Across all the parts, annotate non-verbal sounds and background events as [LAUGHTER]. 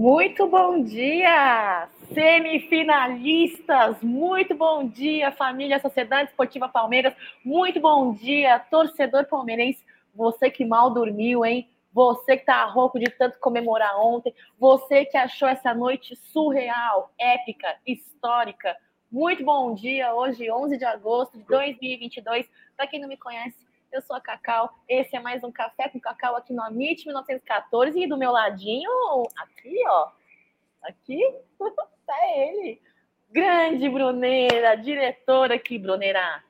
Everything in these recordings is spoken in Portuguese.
Muito bom dia, semifinalistas! Muito bom dia, família Sociedade Esportiva Palmeiras! Muito bom dia, torcedor palmeirense! Você que mal dormiu, hein? Você que tá rouco de tanto comemorar ontem, você que achou essa noite surreal, épica, histórica. Muito bom dia, hoje 11 de agosto de 2022. Para quem não me conhece, eu sou a Cacau. Esse é mais um Café com Cacau aqui no Amit 1914. E do meu ladinho, aqui, ó. Aqui, [LAUGHS] tá ele. Grande Bruneira, diretora aqui, Bruneira.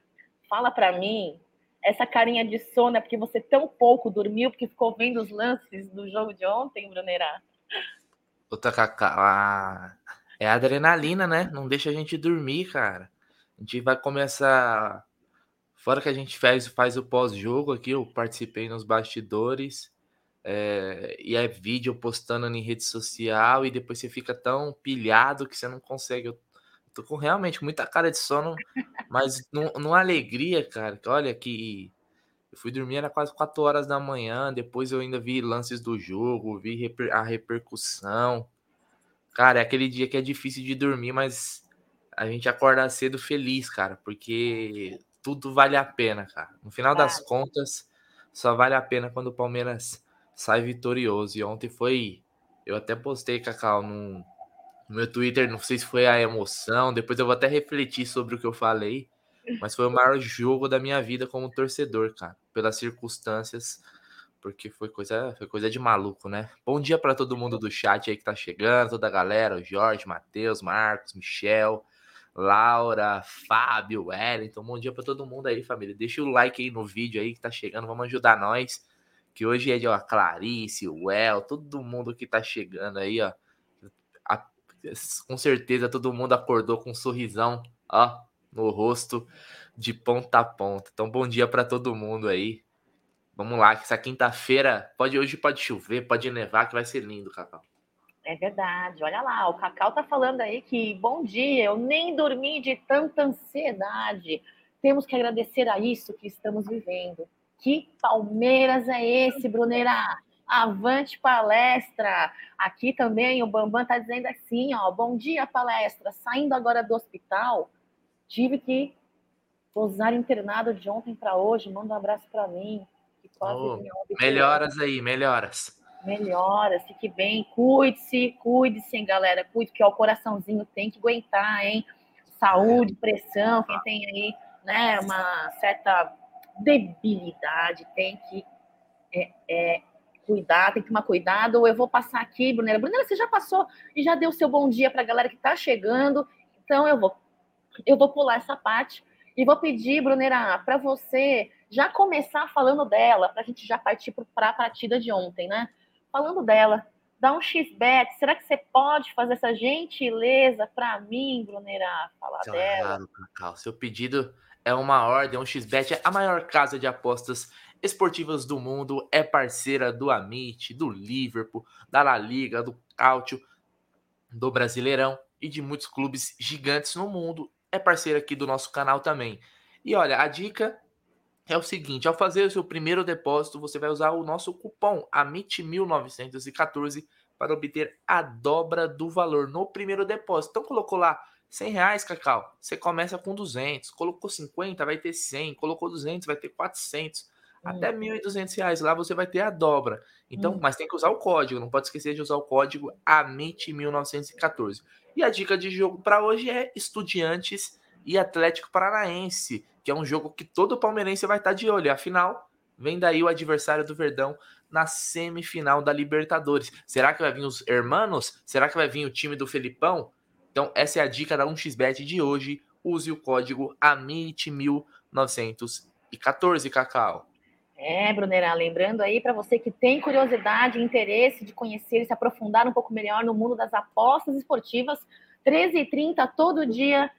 Fala para mim, essa carinha de sono é porque você tão pouco dormiu, porque ficou vendo os lances do jogo de ontem, Bruneira? Outra Cacau. É adrenalina, né? Não deixa a gente dormir, cara. A gente vai começar Fora que a gente faz, faz o pós-jogo aqui, eu participei nos bastidores. É, e é vídeo postando em rede social e depois você fica tão pilhado que você não consegue. Eu tô com realmente muita cara de sono, [LAUGHS] mas numa alegria, cara. Que olha que eu fui dormir era quase 4 horas da manhã. Depois eu ainda vi lances do jogo, vi reper, a repercussão. Cara, é aquele dia que é difícil de dormir, mas a gente acorda cedo feliz, cara, porque tudo vale a pena, cara. No final das contas, só vale a pena quando o Palmeiras sai vitorioso. E ontem foi. Eu até postei, Cacau, no, no meu Twitter, não sei se foi a emoção, depois eu vou até refletir sobre o que eu falei. Mas foi o maior jogo da minha vida como torcedor, cara. Pelas circunstâncias, porque foi coisa, foi coisa de maluco, né? Bom dia para todo mundo do chat aí que tá chegando, toda a galera, o Jorge, Matheus, Marcos, Michel, Laura, Fábio, Wellington. Bom dia para todo mundo aí, família. Deixa o like aí no vídeo aí que tá chegando. Vamos ajudar nós. Que hoje é de ó, Clarice, El, todo mundo que tá chegando aí, ó. A, com certeza todo mundo acordou com um sorrisão, ó, no rosto de ponta a ponta. Então, bom dia para todo mundo aí. Vamos lá, que essa quinta-feira pode hoje pode chover, pode nevar, que vai ser lindo, Cacau. É verdade, olha lá, o Cacau tá falando aí que bom dia, eu nem dormi de tanta ansiedade. Temos que agradecer a isso que estamos vivendo. Que Palmeiras é esse, Bruneira? Avante palestra! Aqui também o Bambam tá dizendo assim, ó, bom dia palestra. Saindo agora do hospital, tive que usar internado de ontem para hoje. Manda um abraço para mim. Oh, melhoras aí, melhoras melhora, fique bem, cuide-se, cuide-se, hein, galera, cuide, que ó, o coraçãozinho tem que aguentar, hein? Saúde, pressão, quem tem aí, né, uma certa debilidade, tem que é, é, cuidar, tem que tomar cuidado. Eu vou passar aqui, Brunella. Brunella, você já passou e já deu seu bom dia para a galera que está chegando, então eu vou, eu vou pular essa parte e vou pedir, Brunera, para você já começar falando dela, para a gente já partir para a partida de ontem, né? Falando dela, dá um X-Bet. Será que você pode fazer essa gentileza para mim, Brunera, falar claro, dela? Cacau. Seu pedido é uma ordem, um X-Bet é a maior casa de apostas esportivas do mundo, é parceira do Amit, do Liverpool, da La Liga, do Cáutio, do Brasileirão e de muitos clubes gigantes no mundo. É parceira aqui do nosso canal também. E olha, a dica é o seguinte: ao fazer o seu primeiro depósito, você vai usar o nosso cupom AMIT1914 para obter a dobra do valor no primeiro depósito. Então, colocou lá 100 reais, Cacau, você começa com 200. Colocou 50, vai ter 100. Colocou 200, vai ter 400. Até 1.200 reais lá você vai ter a dobra. Então, hum. mas tem que usar o código. Não pode esquecer de usar o código AMIT1914. E a dica de jogo para hoje é Estudiantes e Atlético Paranaense que é um jogo que todo palmeirense vai estar de olho. Afinal, vem daí o adversário do Verdão na semifinal da Libertadores. Será que vai vir os hermanos? Será que vai vir o time do Felipão? Então, essa é a dica da 1xBet de hoje. Use o código AMIT1914, Cacau. É, Brunera, lembrando aí para você que tem curiosidade e interesse de conhecer e se aprofundar um pouco melhor no mundo das apostas esportivas, 13h30 todo dia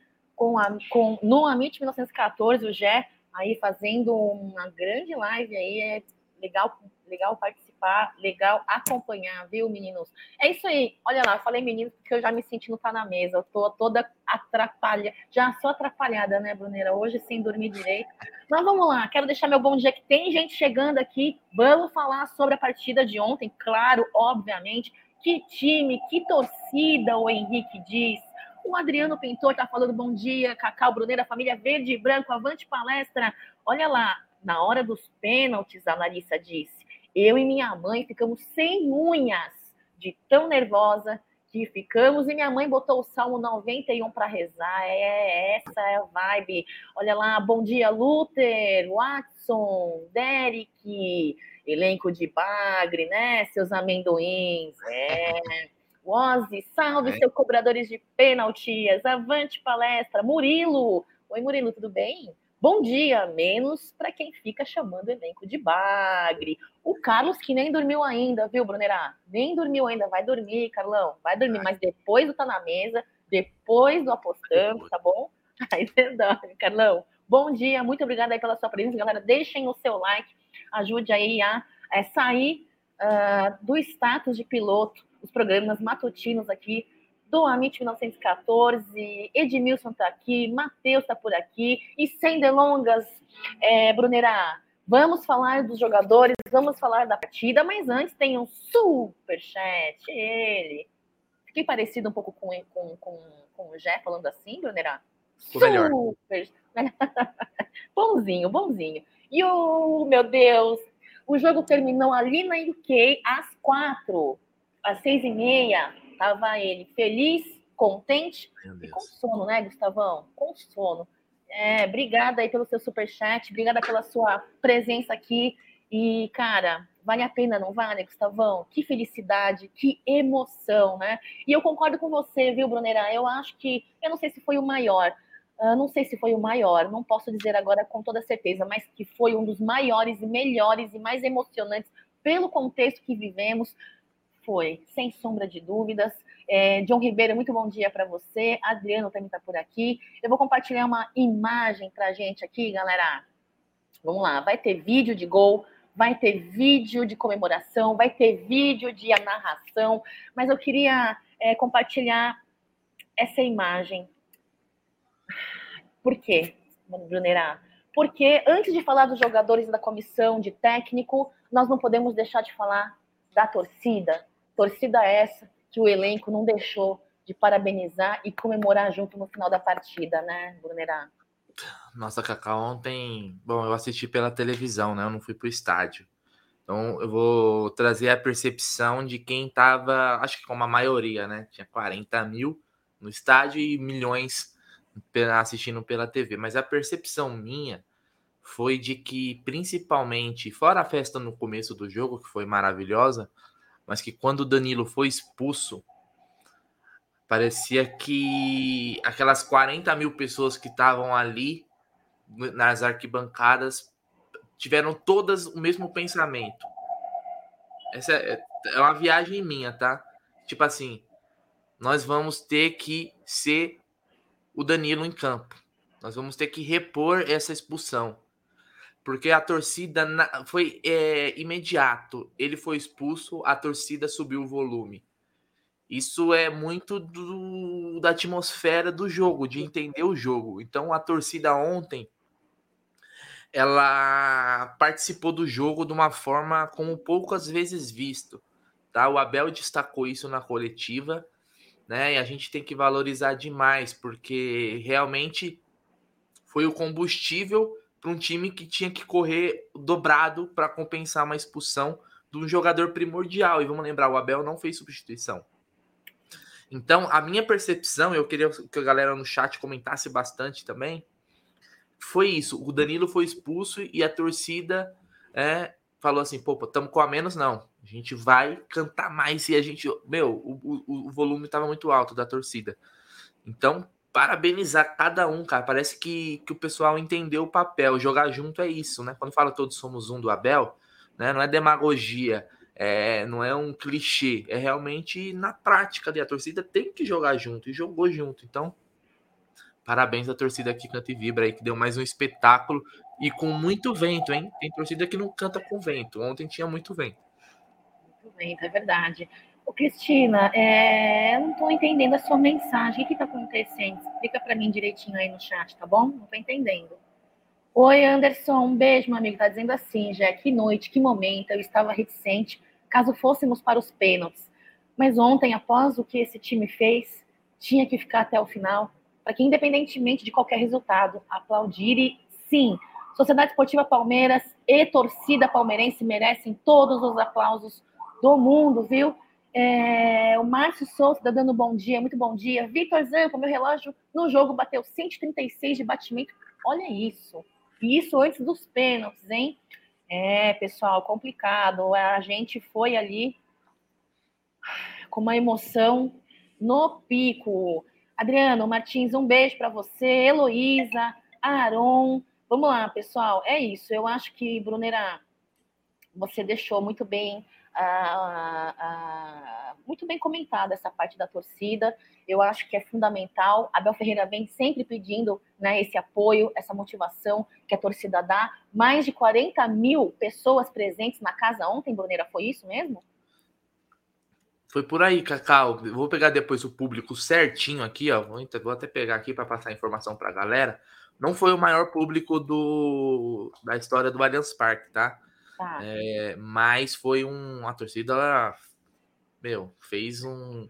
com, a, com no Amit 1914, o Gé aí fazendo uma grande live aí, é legal, legal participar, legal acompanhar, viu, meninos? É isso aí. Olha lá, falei meninos porque eu já me senti no tá na mesa, eu tô toda atrapalhada, já sou atrapalhada, né, Brunera? Hoje sem dormir direito. Mas vamos lá, quero deixar meu bom dia que tem gente chegando aqui. Vamos falar sobre a partida de ontem, claro, obviamente Que time, que torcida, o Henrique diz. O Adriano Pintor está falando bom dia, Cacau Bruneira, família verde e branco, avante palestra. Olha lá, na hora dos pênaltis, a Larissa disse, eu e minha mãe ficamos sem unhas de tão nervosa que ficamos e minha mãe botou o Salmo 91 para rezar. É, essa é a vibe. Olha lá, bom dia, Luther, Watson, Derek, elenco de bagre, né? Seus amendoins. É. Ozzy, salve, é. seus cobradores de pênaltis. Avante palestra. Murilo. Oi, Murilo, tudo bem? Bom dia, menos para quem fica chamando elenco de bagre. O Carlos, que nem dormiu ainda, viu, Brunerá? Nem dormiu ainda, vai dormir, Carlão, vai dormir, mas depois do Tá na Mesa, depois do Apostando, tá bom? [LAUGHS] Aí você dorme, Carlão. Bom dia, muito obrigada aí pela sua presença, galera. Deixem o seu like, ajude aí a é, sair uh, do status de piloto, os programas matutinos aqui do Amit 1914, Edmilson está aqui, Matheus está por aqui, e sem delongas, é, Brunerá, vamos falar dos jogadores, vamos falar da partida, mas antes tem um super chat, ele. Fiquei parecido um pouco com, com, com, com o Jé falando assim, Brunerá? Super. [LAUGHS] bonzinho, bonzinho. E o, meu Deus, o jogo terminou ali na UK às quatro, às seis e meia. Tava ele feliz, contente e com sono, né, Gustavão? Com sono. É, obrigada aí pelo seu super chat, obrigada pela sua presença aqui. E, cara, vale a pena, não vale, Gustavão? Que felicidade, que emoção, né? E eu concordo com você, viu, Brunera? Eu acho que, eu não sei se foi o maior, uh, não sei se foi o maior, não posso dizer agora com toda certeza, mas que foi um dos maiores e melhores e mais emocionantes pelo contexto que vivemos, foi, sem sombra de dúvidas. É, John Ribeiro, muito bom dia para você. Adriano também está por aqui. Eu vou compartilhar uma imagem para a gente aqui, galera. Vamos lá, vai ter vídeo de gol, vai ter vídeo de comemoração, vai ter vídeo de narração, mas eu queria é, compartilhar essa imagem. Por quê, Brunerá? Porque antes de falar dos jogadores da comissão, de técnico, nós não podemos deixar de falar da torcida, Torcida essa que o elenco não deixou de parabenizar e comemorar junto no final da partida, né, Brunerá? Nossa, Cacá, ontem, bom, eu assisti pela televisão, né? Eu não fui pro estádio. Então, eu vou trazer a percepção de quem tava, acho que como a maioria, né? Tinha 40 mil no estádio e milhões assistindo pela TV. Mas a percepção minha foi de que, principalmente, fora a festa no começo do jogo, que foi maravilhosa, mas que quando o Danilo foi expulso, parecia que aquelas 40 mil pessoas que estavam ali nas arquibancadas tiveram todas o mesmo pensamento. Essa é, é uma viagem minha, tá? Tipo assim, nós vamos ter que ser o Danilo em campo. Nós vamos ter que repor essa expulsão porque a torcida foi é, imediato. Ele foi expulso, a torcida subiu o volume. Isso é muito do, da atmosfera do jogo, de entender o jogo. Então a torcida ontem ela participou do jogo de uma forma como poucas vezes visto. Tá? O Abel destacou isso na coletiva, né? E a gente tem que valorizar demais, porque realmente foi o combustível para um time que tinha que correr dobrado para compensar uma expulsão de um jogador primordial. E vamos lembrar, o Abel não fez substituição. Então, a minha percepção, eu queria que a galera no chat comentasse bastante também, foi isso. O Danilo foi expulso e a torcida é, falou assim: pô, estamos com a menos, não. A gente vai cantar mais e a gente. Meu, o, o, o volume estava muito alto da torcida. Então, parabenizar cada um, cara. Parece que, que o pessoal entendeu o papel. Jogar junto é isso, né? Quando fala todos somos um do Abel, né? Não é demagogia, é, não é um clichê, é realmente na prática. A torcida tem que jogar junto e jogou junto. Então, parabéns à torcida que canta e vibra aí, que deu mais um espetáculo e com muito vento, hein? Tem torcida que não canta com vento. Ontem tinha muito vento. Muito vento, é verdade. Ô, Cristina, é... eu não estou entendendo a sua mensagem. O que está acontecendo? Explica para mim direitinho aí no chat, tá bom? Não estou entendendo. Oi, Anderson, um beijo, meu amigo. Tá dizendo assim, já que noite, que momento, eu estava reticente caso fôssemos para os pênaltis. Mas ontem, após o que esse time fez, tinha que ficar até o final, para que, independentemente de qualquer resultado, aplaudir e sim, Sociedade Esportiva Palmeiras e torcida palmeirense merecem todos os aplausos do mundo, viu? É, o Márcio Souza está dando bom dia, muito bom dia. Vitor Zampa, meu relógio no jogo bateu 136 de batimento. Olha isso. Isso antes dos pênaltis, hein? É, pessoal, complicado. A gente foi ali com uma emoção no pico. Adriano Martins, um beijo para você. Heloísa, Aaron. Vamos lá, pessoal. É isso. Eu acho que, Brunera, você deixou muito bem muito bem comentada essa parte da torcida. Eu acho que é fundamental. Abel Ferreira vem sempre pedindo né, esse apoio, essa motivação que a torcida dá. Mais de 40 mil pessoas presentes na casa ontem, Bruneira, foi isso mesmo? Foi por aí, Cacau. Vou pegar depois o público certinho aqui, ó. Vou até pegar aqui para passar a informação para a galera. Não foi o maior público do, da história do Allianz Parque, tá? Tá. É, mas foi um, a torcida, meu, fez um,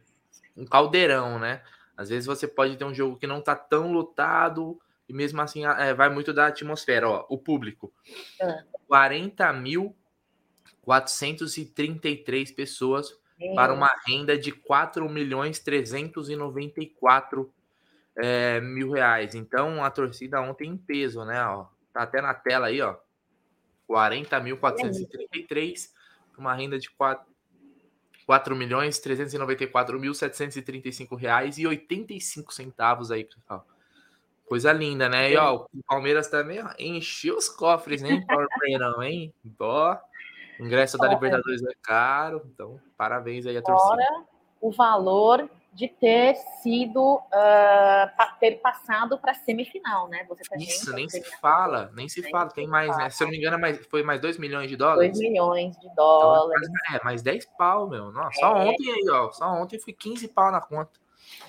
um caldeirão, né? Às vezes você pode ter um jogo que não tá tão lotado e mesmo assim é, vai muito da atmosfera. Ó, o público: é. 40.433 pessoas é. para uma renda de 4 milhões 394 é, mil reais. Então a torcida ontem em peso, né? Ó, tá até na tela aí, ó. 40.433, uma renda de 4, 4 milhões 394 mil 735 reais e 85 centavos aí, pessoal. Coisa linda, né? E ó, o Palmeiras também encheu os cofres, né? [LAUGHS] não, hein? Ó, ingresso da Libertadores é caro, então parabéns aí a torcida. Fora o valor de ter sido uh, ter passado para semifinal, né? Você também Isso, nem se fala, nem se nem fala. Tem mais, fala. né? Se eu não me engano, mais, foi mais 2 milhões de dólares. 2 milhões de dólares. Então, é, mais 10 pau, meu. Nossa, é. Só ontem aí, ó. Só ontem foi 15 pau na conta.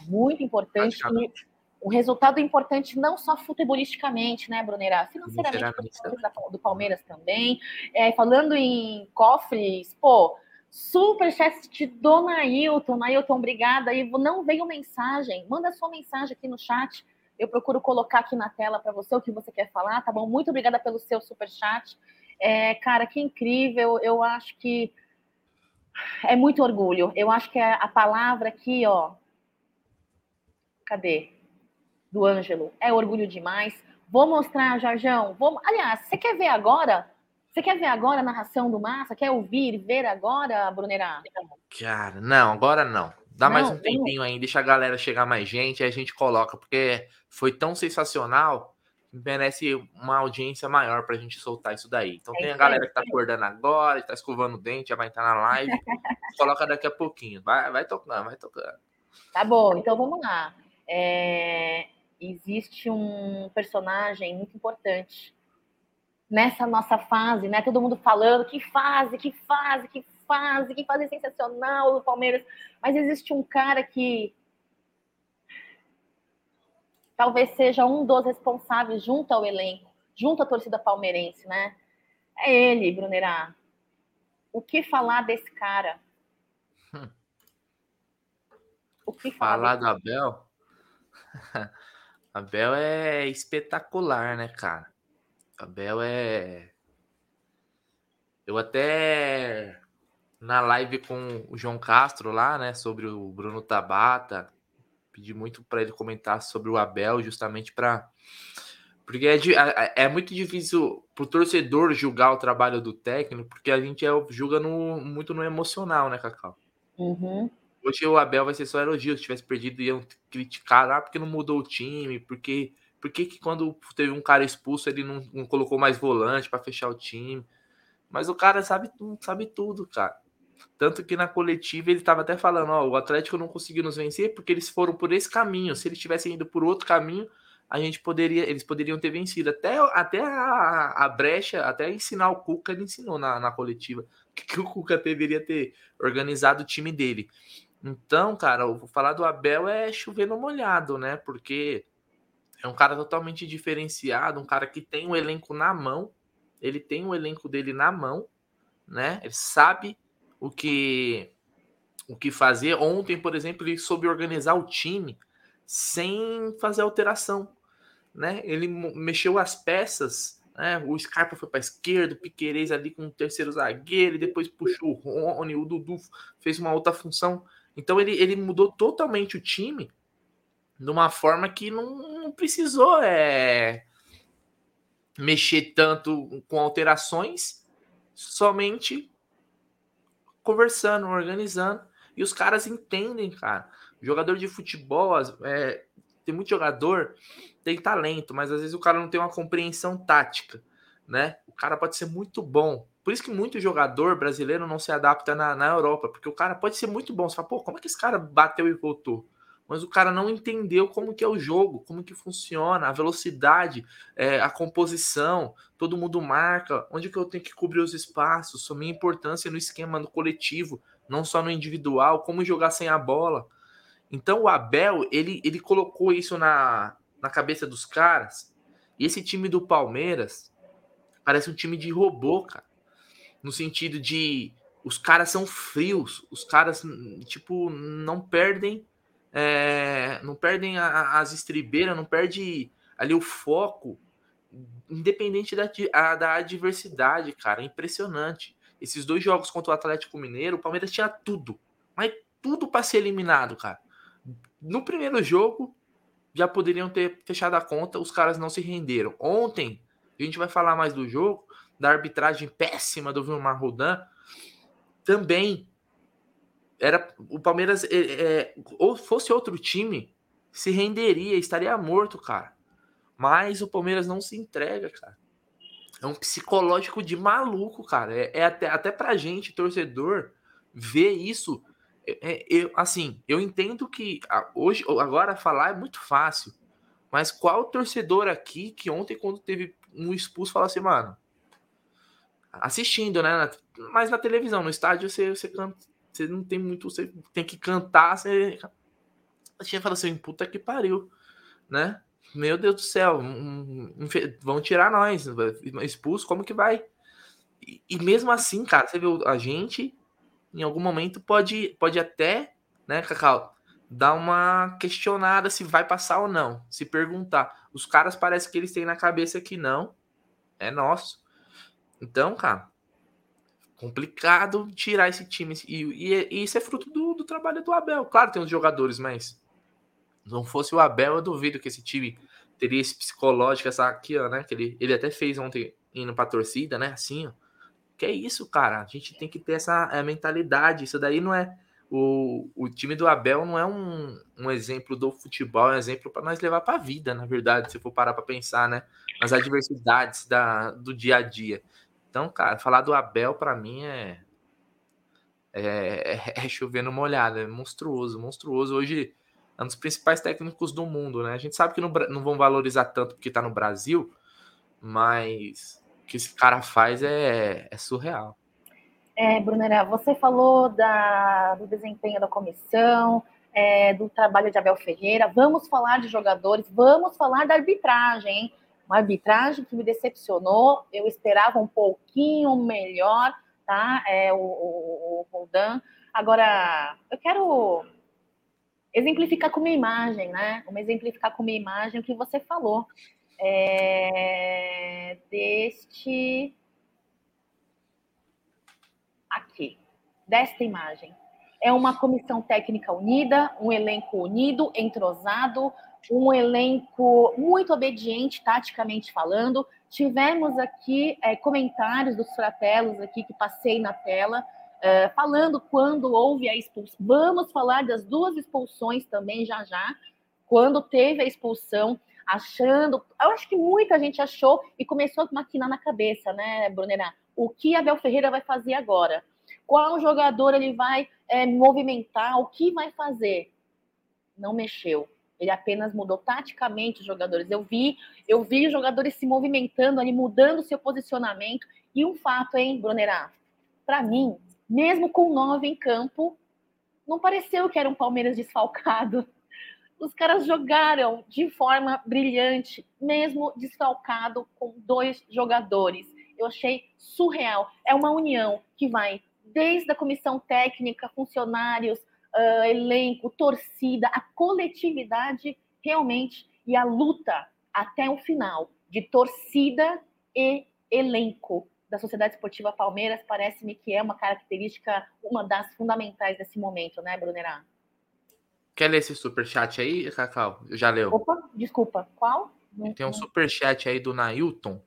Muito importante. Um resultado importante não só futebolisticamente, né, Brunera? Financeiramente, do Palmeiras também. É, falando em cofres, pô, Superchat de Dona Ailton. Ailton, obrigada. E não veio mensagem. Manda sua mensagem aqui no chat. Eu procuro colocar aqui na tela para você o que você quer falar, tá bom? Muito obrigada pelo seu superchat. É, cara, que incrível. Eu acho que é muito orgulho. Eu acho que é a palavra aqui, ó. Cadê? Do Ângelo. É orgulho demais. Vou mostrar, Jorjão. Vou... Aliás, você quer ver agora? Você quer ver agora a narração do Massa? Quer ouvir, ver agora, Brunerá? Cara, não, agora não. Dá não, mais um tempinho aí, deixa a galera chegar mais gente, aí a gente coloca, porque foi tão sensacional que merece uma audiência maior pra gente soltar isso daí. Então é tem a galera que tá acordando agora, tá escovando o dente, já vai estar na live. [LAUGHS] coloca daqui a pouquinho. Vai, vai tocando, vai tocando. Tá bom, então vamos lá. É... Existe um personagem muito importante nessa nossa fase, né? Todo mundo falando que fase, que fase, que fase, que fase sensacional do Palmeiras. Mas existe um cara que talvez seja um dos responsáveis junto ao elenco, junto à torcida palmeirense, né? É ele, Brunerá. O que falar desse cara? [LAUGHS] O que falar, falar do Abel? [LAUGHS] Abel é espetacular, né, cara? Abel é. Eu até na live com o João Castro lá, né, sobre o Bruno Tabata, pedi muito para ele comentar sobre o Abel, justamente para porque é, é, muito difícil para o torcedor julgar o trabalho do técnico, porque a gente é, julga no, muito no emocional, né, Cacau? Uhum. Hoje o Abel vai ser só elogio. Se tivesse perdido, iam criticar, ah, porque não mudou o time, porque por que, que quando teve um cara expulso ele não, não colocou mais volante para fechar o time? Mas o cara sabe, sabe tudo, cara. Tanto que na coletiva ele estava até falando, ó, o Atlético não conseguiu nos vencer porque eles foram por esse caminho. Se eles tivessem ido por outro caminho, a gente poderia, eles poderiam ter vencido. Até, até a, a brecha, até ensinar o Cuca, ele ensinou na, na coletiva [LAUGHS] que, que o Cuca deveria ter organizado o time dele. Então, cara, falar do Abel é chover no molhado, né? Porque é um cara totalmente diferenciado, um cara que tem um elenco na mão. Ele tem o um elenco dele na mão, né? Ele sabe o que o que fazer. Ontem, por exemplo, ele soube organizar o time sem fazer alteração, né? Ele mexeu as peças, né? O Scarpa foi para esquerda, o Piquerez ali com o terceiro zagueiro, e depois puxou o Rony, o Dudu fez uma outra função. Então ele, ele mudou totalmente o time de uma forma que não, não precisou é, mexer tanto com alterações, somente conversando, organizando. E os caras entendem, cara. Jogador de futebol, é, tem muito jogador, tem talento, mas às vezes o cara não tem uma compreensão tática, né? O cara pode ser muito bom. Por isso que muito jogador brasileiro não se adapta na, na Europa, porque o cara pode ser muito bom. Você fala, pô, como é que esse cara bateu e voltou? Mas o cara não entendeu como que é o jogo, como que funciona, a velocidade, é, a composição, todo mundo marca, onde que eu tenho que cobrir os espaços, a minha importância no esquema no coletivo, não só no individual, como jogar sem a bola. Então o Abel, ele, ele colocou isso na, na cabeça dos caras. E esse time do Palmeiras parece um time de robô, cara. No sentido de os caras são frios, os caras, tipo, não perdem é, não perdem a, as estribeiras, não perde ali o foco, independente da, a, da adversidade, cara. É impressionante. Esses dois jogos contra o Atlético Mineiro, o Palmeiras tinha tudo, mas tudo para ser eliminado, cara. No primeiro jogo, já poderiam ter fechado a conta, os caras não se renderam. Ontem, a gente vai falar mais do jogo, da arbitragem péssima do Vilmar Rodan, também era o Palmeiras, é, é, ou fosse outro time, se renderia, estaria morto, cara. Mas o Palmeiras não se entrega, cara. É um psicológico de maluco, cara. É, é até, até pra gente, torcedor, ver isso é, é, eu, assim, eu entendo que hoje, agora falar é muito fácil, mas qual torcedor aqui que ontem, quando teve um expulso, fala assim, mano, assistindo, né? Mas na televisão, no estádio, você, você, você não tem muito, você tem que cantar, você. A gente fala assim, puta que pariu, né? Meu Deus do céu, vão tirar nós, expulso, como que vai? E, e mesmo assim, cara, você viu a gente em algum momento pode, pode até, né, Cacau, dar uma questionada se vai passar ou não, se perguntar. Os caras parece que eles têm na cabeça que não, é nosso. Então, cara, complicado tirar esse time. E, e, e isso é fruto do, do, trabalho do Abel. Claro, tem os jogadores, mas não fosse o Abel, eu duvido que esse time teria esse psicológico, essa aqui, ó, né? Que ele, ele até fez ontem indo pra torcida, né? Assim, ó. Que é isso, cara. A gente tem que ter essa é, mentalidade. Isso daí não é. O, o time do Abel não é um, um exemplo do futebol, é um exemplo para nós levar para a vida, na verdade, se for parar para pensar, né? Nas adversidades da, do dia a dia. Então, cara, falar do Abel para mim é, é, [LAUGHS] é, chover numa olhada, é monstruoso, monstruoso. Hoje é um dos principais técnicos do mundo, né? A gente sabe que não, não vão valorizar tanto porque tá no Brasil, mas que esse cara faz é, é surreal. É, Brunera, você falou da, do desempenho da comissão, é, do trabalho de Abel Ferreira. Vamos falar de jogadores, vamos falar da arbitragem, hein? Uma arbitragem que me decepcionou. Eu esperava um pouquinho melhor, tá? É, o, o, o Roldan. Agora, eu quero exemplificar com uma imagem, né? Uma exemplificar com uma imagem o que você falou é, deste aqui, desta imagem. É uma comissão técnica unida, um elenco unido, entrosado, um elenco muito obediente, taticamente falando. Tivemos aqui é, comentários dos fratelos aqui que passei na tela, é, falando quando houve a expulsão. Vamos falar das duas expulsões também já já, quando teve a expulsão achando. Eu acho que muita gente achou e começou a maquinar na cabeça, né, Brunera? O que Abel Ferreira vai fazer agora? Qual jogador ele vai é, movimentar? O que vai fazer? Não mexeu. Ele apenas mudou taticamente os jogadores. Eu vi, eu vi os jogadores se movimentando ali, mudando seu posicionamento. E um fato, hein, Brunerá? Para mim, mesmo com nove em campo, não pareceu que era um Palmeiras desfalcado [LAUGHS] os caras jogaram de forma brilhante, mesmo desfalcado com dois jogadores. Eu achei surreal. É uma união que vai desde a comissão técnica, funcionários, uh, elenco, torcida, a coletividade realmente e a luta até o final de torcida e elenco da Sociedade Esportiva Palmeiras parece-me que é uma característica, uma das fundamentais desse momento, né, Brunerá? Quer ler esse superchat aí, Cacau? Já leu. Opa, desculpa, qual? Tem um superchat aí do Nailton.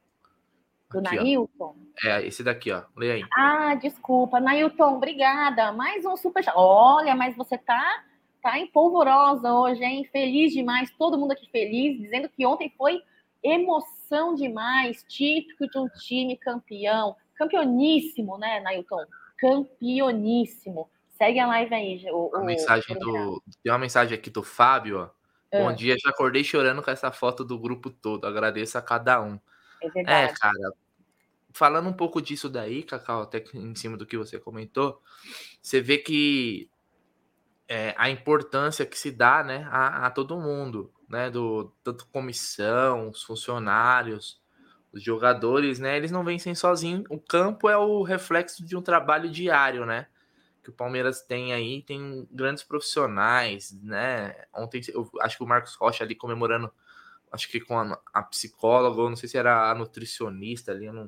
Do aqui, Nailton? Ó. É, esse daqui, ó. Lê aí. Ah, desculpa. Nailton, obrigada. Mais um superchat. Olha, mas você tá, tá em polvorosa hoje, hein? Feliz demais. Todo mundo aqui feliz, dizendo que ontem foi emoção demais. Típico de um time campeão. Campeoníssimo, né, Nailton? Campeoníssimo. Segue a live aí. O, mensagem do, tem uma mensagem aqui do Fábio, ó. É. Bom dia, já acordei chorando com essa foto do grupo todo. Agradeço a cada um. É, é verdade. É, cara. Falando um pouco disso daí, Cacau, até em cima do que você comentou, você vê que é, a importância que se dá né, a, a, todo mundo, né? Do, tanto comissão, os funcionários, os jogadores, né? Eles não vencem sozinhos. O campo é o reflexo de um trabalho diário, né? que o Palmeiras tem aí, tem grandes profissionais, né? Ontem eu acho que o Marcos Rocha ali comemorando, acho que com a, a psicóloga, ou não sei se era a nutricionista ali, eu não,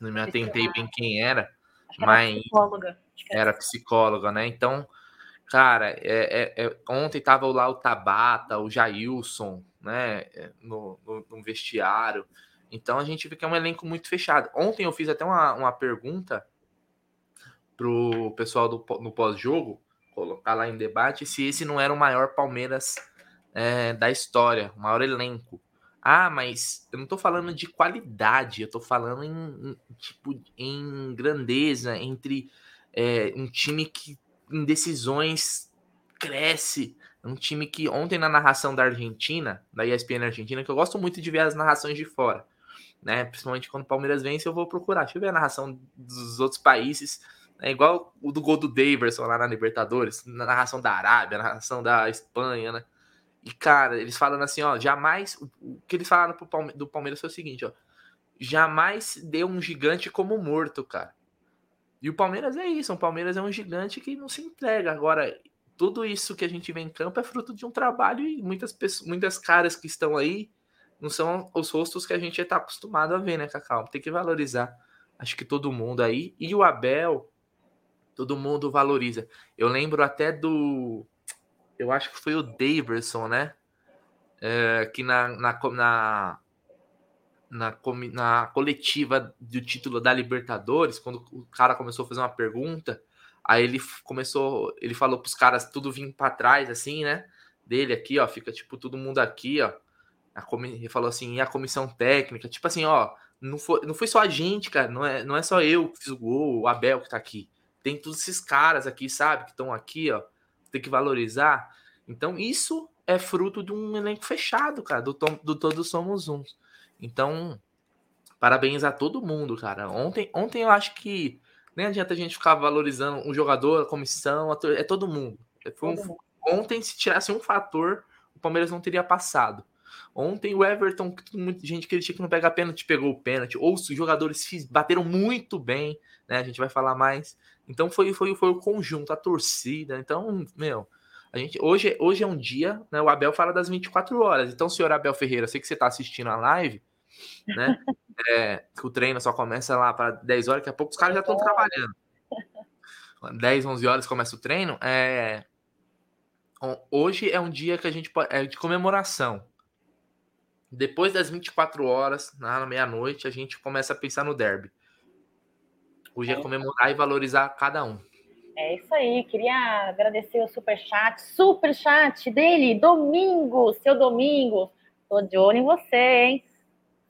não me atentei bem quem era, mas era psicóloga. era psicóloga, né? Então, cara, é, é, é, ontem tava lá o Tabata, o Jailson, né? É, no, no, no, vestiário. Então a gente vê que é um elenco muito fechado. Ontem eu fiz até uma, uma pergunta pro pessoal do, no pós-jogo colocar lá em debate se esse não era o maior Palmeiras é, da história, o maior elenco. Ah, mas eu não tô falando de qualidade, eu tô falando em, em tipo em grandeza entre é, um time que em decisões cresce, um time que ontem na narração da Argentina, da ESPN Argentina, que eu gosto muito de ver as narrações de fora, né? Principalmente quando o Palmeiras vence, eu vou procurar. Deixa eu ver a narração dos outros países é igual o do gol do Daverson lá na Libertadores, na narração da Arábia, na narração da Espanha, né? E, cara, eles falando assim, ó, jamais. O que eles falaram Palme do Palmeiras foi o seguinte, ó. Jamais deu um gigante como morto, cara. E o Palmeiras é isso, o Palmeiras é um gigante que não se entrega. Agora, tudo isso que a gente vê em campo é fruto de um trabalho e muitas pessoas, muitas caras que estão aí não são os rostos que a gente está acostumado a ver, né, Cacau? Tem que valorizar. Acho que todo mundo aí. E o Abel, todo mundo valoriza. Eu lembro até do. Eu acho que foi o Daverson, né? É, que na, na, na, na, na coletiva do título da Libertadores, quando o cara começou a fazer uma pergunta, aí ele começou, ele falou para os caras tudo vir para trás, assim, né? Dele aqui, ó, fica tipo todo mundo aqui, ó. Ele falou assim, e a comissão técnica, tipo assim, ó, não foi, não foi só a gente, cara, não é, não é só eu que fiz o gol, o Abel que tá aqui tem todos esses caras aqui, sabe, que estão aqui, ó, tem que valorizar. Então, isso é fruto de um elenco fechado, cara, do, do Todos Somos Uns. Então, parabéns a todo mundo, cara. Ontem, ontem eu acho que nem adianta a gente ficar valorizando um jogador, a comissão, a, é todo mundo. É, foi um, ontem, se tirasse um fator, o Palmeiras não teria passado. Ontem o Everton, que muita gente critica que não pega pênalti, pegou o pênalti. Ou os jogadores bateram muito bem, né? A gente vai falar mais. Então foi, foi, foi o conjunto, a torcida. Então, meu, a gente hoje, hoje é um dia, né? O Abel fala das 24 horas. Então, senhor Abel Ferreira, sei que você está assistindo a live, né? [LAUGHS] É, que o treino só começa lá para 10 horas, daqui a pouco os caras já estão trabalhando. [LAUGHS] 10, 11 horas começa o treino. É, hoje é um dia que a gente pode, é de comemoração. Depois das 24 horas, na meia-noite, a gente começa a pensar no derby. Hoje é, comemorar e valorizar cada um. É isso aí, queria agradecer o super chat, super chat dele, Domingo, seu Domingo, tô de olho em você, hein?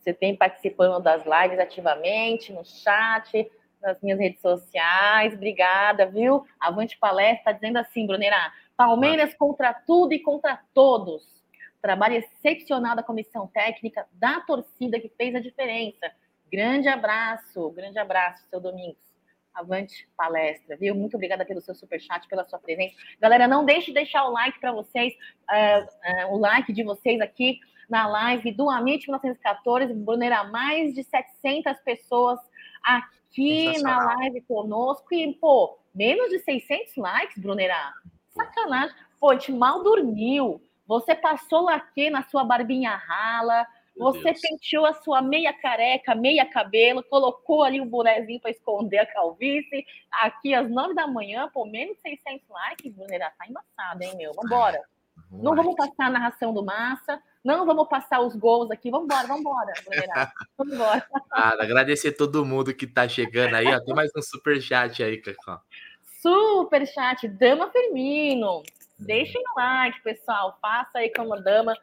Você tem participando das lives ativamente, no chat, nas minhas redes sociais, obrigada, viu? Avante Palestra tá dizendo assim, Brunera, Palmeiras contra tudo e contra todos. Trabalho excepcional da comissão técnica, da torcida que fez a diferença. Grande abraço, grande abraço, seu Domingos. Avante palestra, viu? Muito obrigada pelo seu super chat, pela sua presença. Galera, não deixe de deixar o like para vocês, uh, uh, o like de vocês aqui na live do Amit 1914. Brunera, mais de 700 pessoas aqui na live conosco. E, pô, menos de 600 likes, Brunerá. Sacanagem. Pô, a gente mal dormiu. Você passou aqui na sua barbinha rala, você Deus. penteou a sua meia careca, meia cabelo, colocou ali o bonezinho para esconder a calvície. Aqui às nove da manhã, por menos 600 likes, Brunerá, tá embaçado, hein, meu? Vambora. Não vamos passar a narração do Massa, não vamos passar os gols aqui. Vambora, vambora, Brunerá. [LAUGHS] Vambora. Ah, agradecer todo mundo que tá chegando aí, ó. Tem mais um super chat aí, Cacó. Super chat, Dama Firmino. Deixem o like, pessoal. Faça aí como dama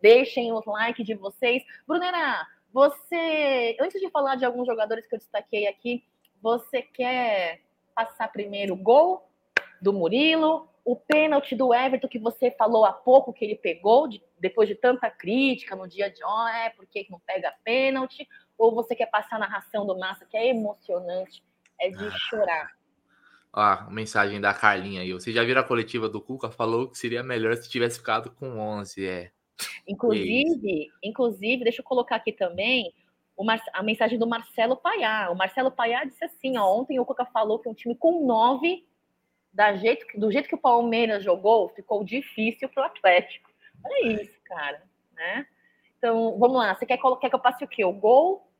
Deixem o like de vocês. Brunera, você, antes de falar de alguns jogadores que eu destaquei aqui, você quer passar primeiro o gol do Murilo, o pênalti do Everton que você falou há pouco que ele pegou, de, depois de tanta crítica no dia de oh, é, por que não pega pênalti? Ou você quer passar a narração do Massa, que é emocionante, é de ah. chorar? Ó, mensagem da Carlinha aí. Você já viu a coletiva do Cuca? Falou que seria melhor se tivesse ficado com 11. É, Inclusive, inclusive, deixa eu colocar aqui também a mensagem do Marcelo Paiá. O Marcelo Paiá disse assim: ó, ontem o Coca falou que um time com nove, da jeito, do jeito que o Palmeiras jogou, ficou difícil para o Atlético. Olha isso, cara. Né? Então, vamos lá. Você quer, quer que eu passe o quê? O gol,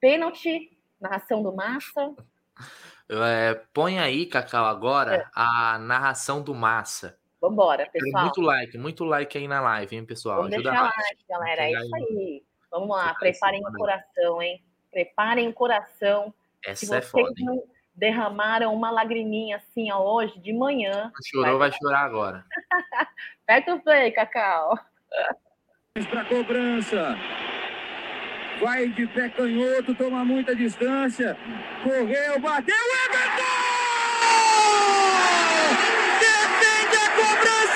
pênalti, narração do Massa? [LAUGHS] É, põe aí, Cacau, agora é. a narração do Massa. Vambora, pessoal. Muito like, muito like aí na live, hein, pessoal? Vamos Ajuda deixar mais. like, galera. É isso aí. Vamos lá, preparem o coração, hein? Preparem o coração. Essa Se é foda, hein? derramaram uma lagriminha assim ó, hoje de manhã. Chorou, vai, vai chorar agora. [LAUGHS] Aperta o play, Cacau. Para cobrança. Vai de pé canhoto, toma muita distância. Correu, bateu,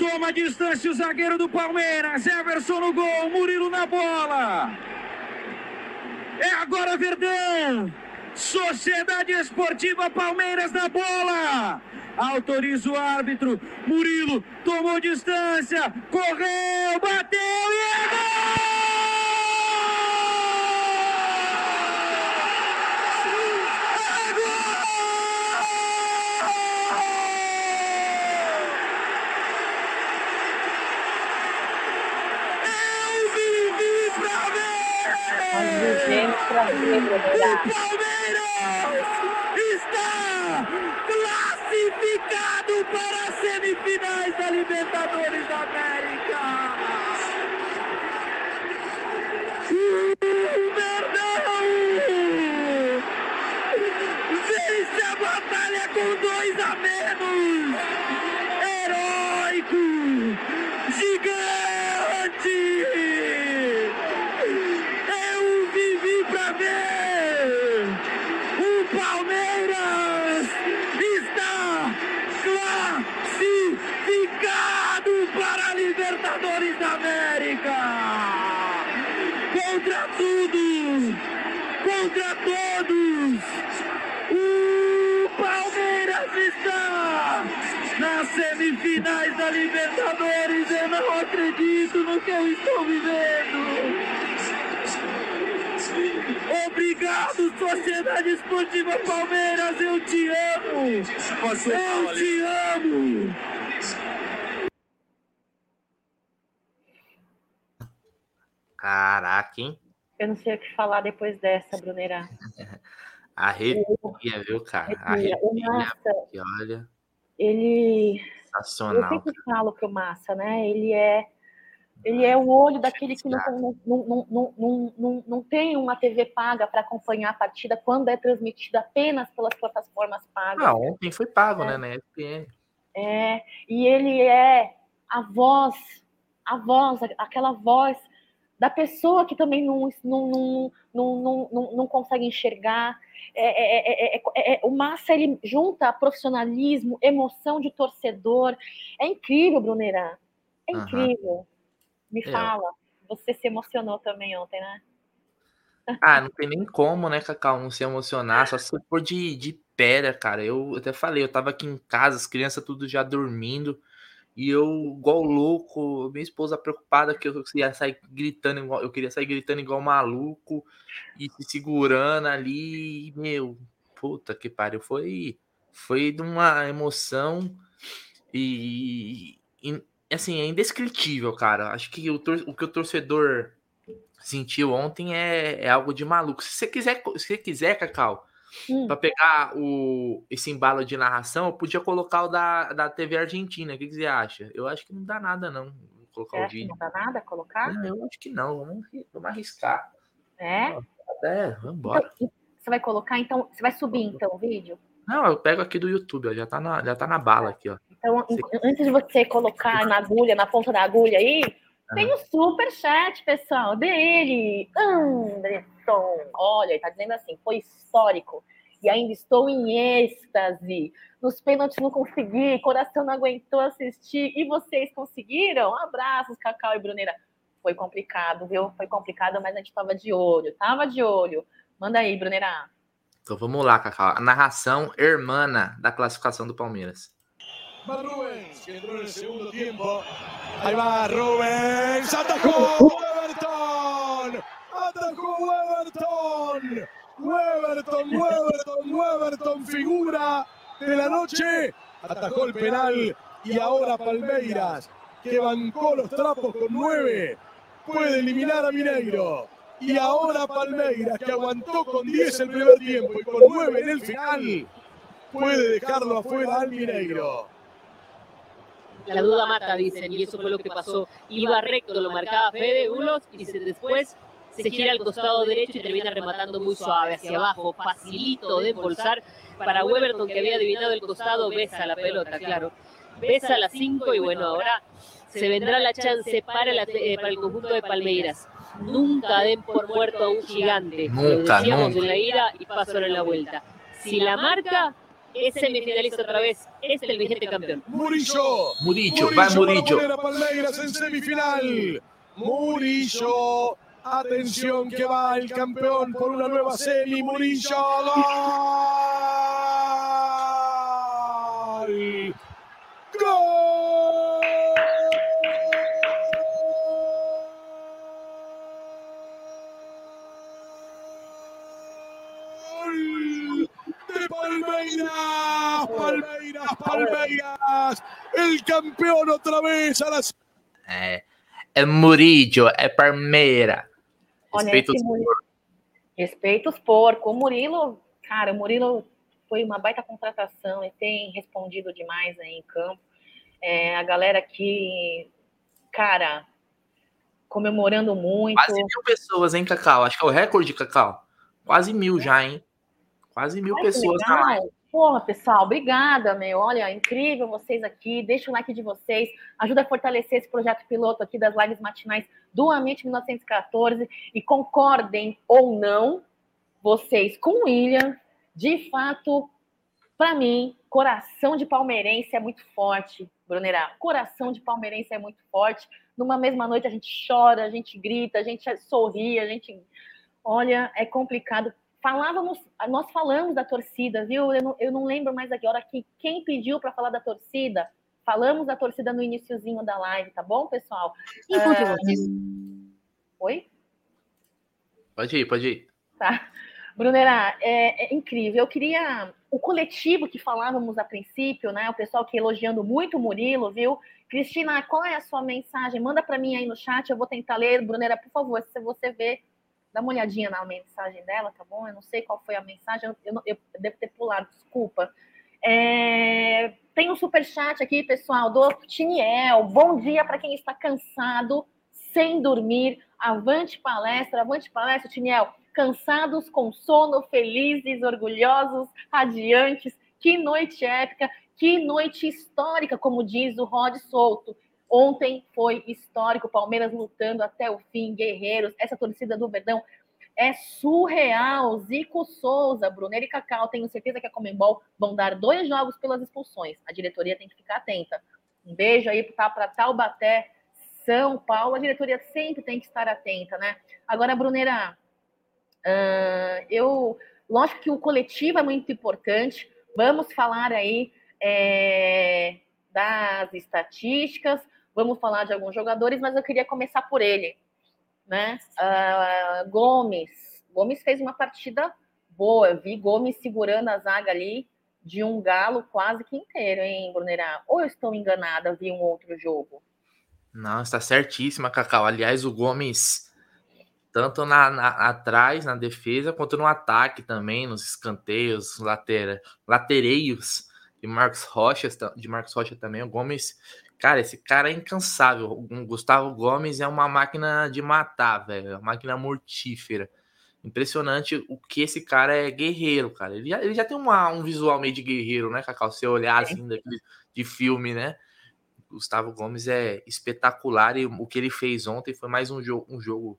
Toma distância o zagueiro do Palmeiras. Everson no gol. Murilo na bola. É agora Verdão. Sociedade Esportiva Palmeiras na bola. Autoriza o árbitro. Murilo tomou distância. Correu, bateu e é gol! O Palmeiras está classificado para as semifinais da Libertadores da América. O Verdão vence a batalha com dois a menos. Heróico, gigante. contra tudo, contra todos. O Palmeiras está nas semifinais da Libertadores. Eu não acredito no que eu estou vivendo. Obrigado, Sociedade Esportiva Palmeiras. Eu te amo. Eu te amo. Caraca, hein? Eu não sei o que falar depois dessa, Brunera. [LAUGHS] Arrepia, viu, cara? Arrepia, o Massa, olha. Ele. Eu sempre falo pro Massa, né? Ele é. Ele é o olho daquele que não, não, não, não, não, não tem uma TV paga para acompanhar a partida quando é transmitida apenas pelas plataformas pagas. Ah, ontem foi pago, é. né, na ESPN. É, e ele é a voz, a voz, aquela voz da pessoa que também não, não, não, não, não, não consegue enxergar. É, é, é, o Massa ele junta profissionalismo, emoção de torcedor. É incrível, Brunerá. É incrível. Me fala. Você se emocionou também ontem, né? Ah, não tem nem como, né, Cacau, não se emocionar, só se for de, de pedra, cara. Eu até falei, eu tava aqui em casa, as crianças tudo já dormindo, e eu, igual louco, minha esposa preocupada que eu ia sair gritando igual, eu queria sair gritando igual maluco, e se segurando ali, meu, puta que pariu, foi, foi de uma emoção, e, e assim, é indescritível, cara. Acho que o, o que o torcedor sentiu ontem é, é algo de maluco. Se você quiser, se você quiser, Cacau, hum. para pegar o, esse embalo de narração, eu podia colocar o da, da TV Argentina. O que, que você acha? Eu acho que não dá nada, não. Colocar o vídeo. Não dá nada colocar? Não, eu acho que não. Vamos, vamos arriscar. É? É, vamos embora. Então, você vai colocar, então, você vai subir então o vídeo? Não, eu pego aqui do YouTube, ó, já tá na, já tá na bala aqui, ó. Então, antes de você colocar na agulha, na ponta da agulha aí, tem o super chat, pessoal, dele, Anderson. Olha, ele tá dizendo assim, foi histórico. E ainda estou em êxtase. Nos pênaltis não consegui, coração não aguentou assistir. E vocês conseguiram? Abraços, Cacau e Bruneira. Foi complicado, viu? Foi complicado, mas a gente tava de olho, tava de olho. Manda aí, Bruneira. Então vamos lá, Cacau. A narração hermana da classificação do Palmeiras. Va Rubens, que entró en el segundo tiempo. Ahí va Rubens. Atacó Weberton. Atacó Weberton. Weberton, Weberton, Weberton, figura de la noche. Atacó el penal. Y ahora Palmeiras, que bancó los trapos con nueve, puede eliminar a Mineiro. Y ahora Palmeiras, que aguantó con 10 el primer tiempo y con 9 en el final, puede dejarlo afuera al Mineiro. La duda mata, dicen, y eso fue lo que pasó. Iba recto, lo marcaba Fede Ulos y después se gira al costado derecho y termina rematando muy suave hacia abajo, facilito de embolsar para Weberton que había adivinado el costado, besa la pelota, claro. Besa la 5 y bueno, ahora se vendrá la chance para, eh, para el conjunto de Palmeiras. Nunca den por muerto a un gigante. Nunca, lo decíamos en la ida y pasó en la vuelta. Si la marca, es semifinalista otra vez. Es el vigente campeón. Murillo. Murillo, va Murillo. Palmeiras en semifinal. Murillo. Atención que va el campeón por una nueva semi. Murillo. ¡Gol! Palmeiras, Palmeiras, Palmeiras, el campeón otra vez a las. É, é Murillo, é Palmeira. Respeita os porcos. Respeita os porcos. O Murilo, cara, o Murilo foi uma baita contratação e tem respondido demais aí em campo. É, a galera aqui, cara, comemorando muito. Quase mil pessoas, hein, Cacau? Acho que é o recorde, Cacau. Quase mil já, hein? Quase mil Ai, pessoas na live. Porra, pessoal, obrigada, meu. Olha, incrível vocês aqui. Deixa o like de vocês. Ajuda a fortalecer esse projeto piloto aqui das lives matinais do Amite 1914. E concordem ou não, vocês com o William, de fato, para mim, coração de palmeirense é muito forte, Brunerá. Coração de palmeirense é muito forte. Numa mesma noite a gente chora, a gente grita, a gente sorri, a gente. Olha, é complicado falávamos, nós falamos da torcida, viu? Eu não, eu não lembro mais agora que quem pediu para falar da torcida. Falamos da torcida no iníciozinho da live, tá bom, pessoal? Enquanto uh... vocês. Oi? Pode ir, pode ir. Tá. Brunera, é, é, incrível. Eu queria. O coletivo que falávamos a princípio, né? O pessoal que elogiando muito o Murilo, viu? Cristina, qual é a sua mensagem? Manda para mim aí no chat, eu vou tentar ler. Brunera, por favor, se você vê dá uma olhadinha na mensagem dela, tá bom? Eu não sei qual foi a mensagem, eu, eu, eu devo ter pulado, desculpa. É, tem um super chat aqui, pessoal, do Tiniel. Bom dia para quem está cansado, sem dormir. Avante palestra, avante palestra, Tiniel. Cansados, com sono, felizes, orgulhosos, radiantes. Que noite épica, que noite histórica, como diz o Rod Souto. Ontem foi histórico, Palmeiras lutando até o fim, guerreiros, essa torcida do Verdão é surreal. Zico Souza, Brunner e Cacau, tenho certeza que a Comembol vão dar dois jogos pelas expulsões. A diretoria tem que ficar atenta. Um beijo aí para Taubaté, São Paulo. A diretoria sempre tem que estar atenta, né? Agora, Brunera, uh, eu. Lógico que o coletivo é muito importante. Vamos falar aí é, das estatísticas, vamos falar de alguns jogadores, mas eu queria começar por ele, né? Uh, Gomes. Gomes fez uma partida boa. Eu vi Gomes segurando a zaga ali de um galo quase que inteiro, hein, Brunerá? Ou eu estou enganada, vi um outro jogo? Não, está certíssima, Cacau. Aliás, o Gomes, tanto na, na, atrás, na defesa, quanto no ataque também, nos escanteios, lateira, latereios de Marcos Rocha, de Marcos Rocha também. O Gomes Cara, esse cara é incansável. O Gustavo Gomes é uma máquina de matar, velho. É uma máquina mortífera. Impressionante o que esse cara é guerreiro, cara. Ele já, ele já tem uma, um visual meio de guerreiro, né, Cacau? Se você olhar assim daquele, de filme, né? Gustavo Gomes é espetacular e o que ele fez ontem foi mais um jogo, um jogo,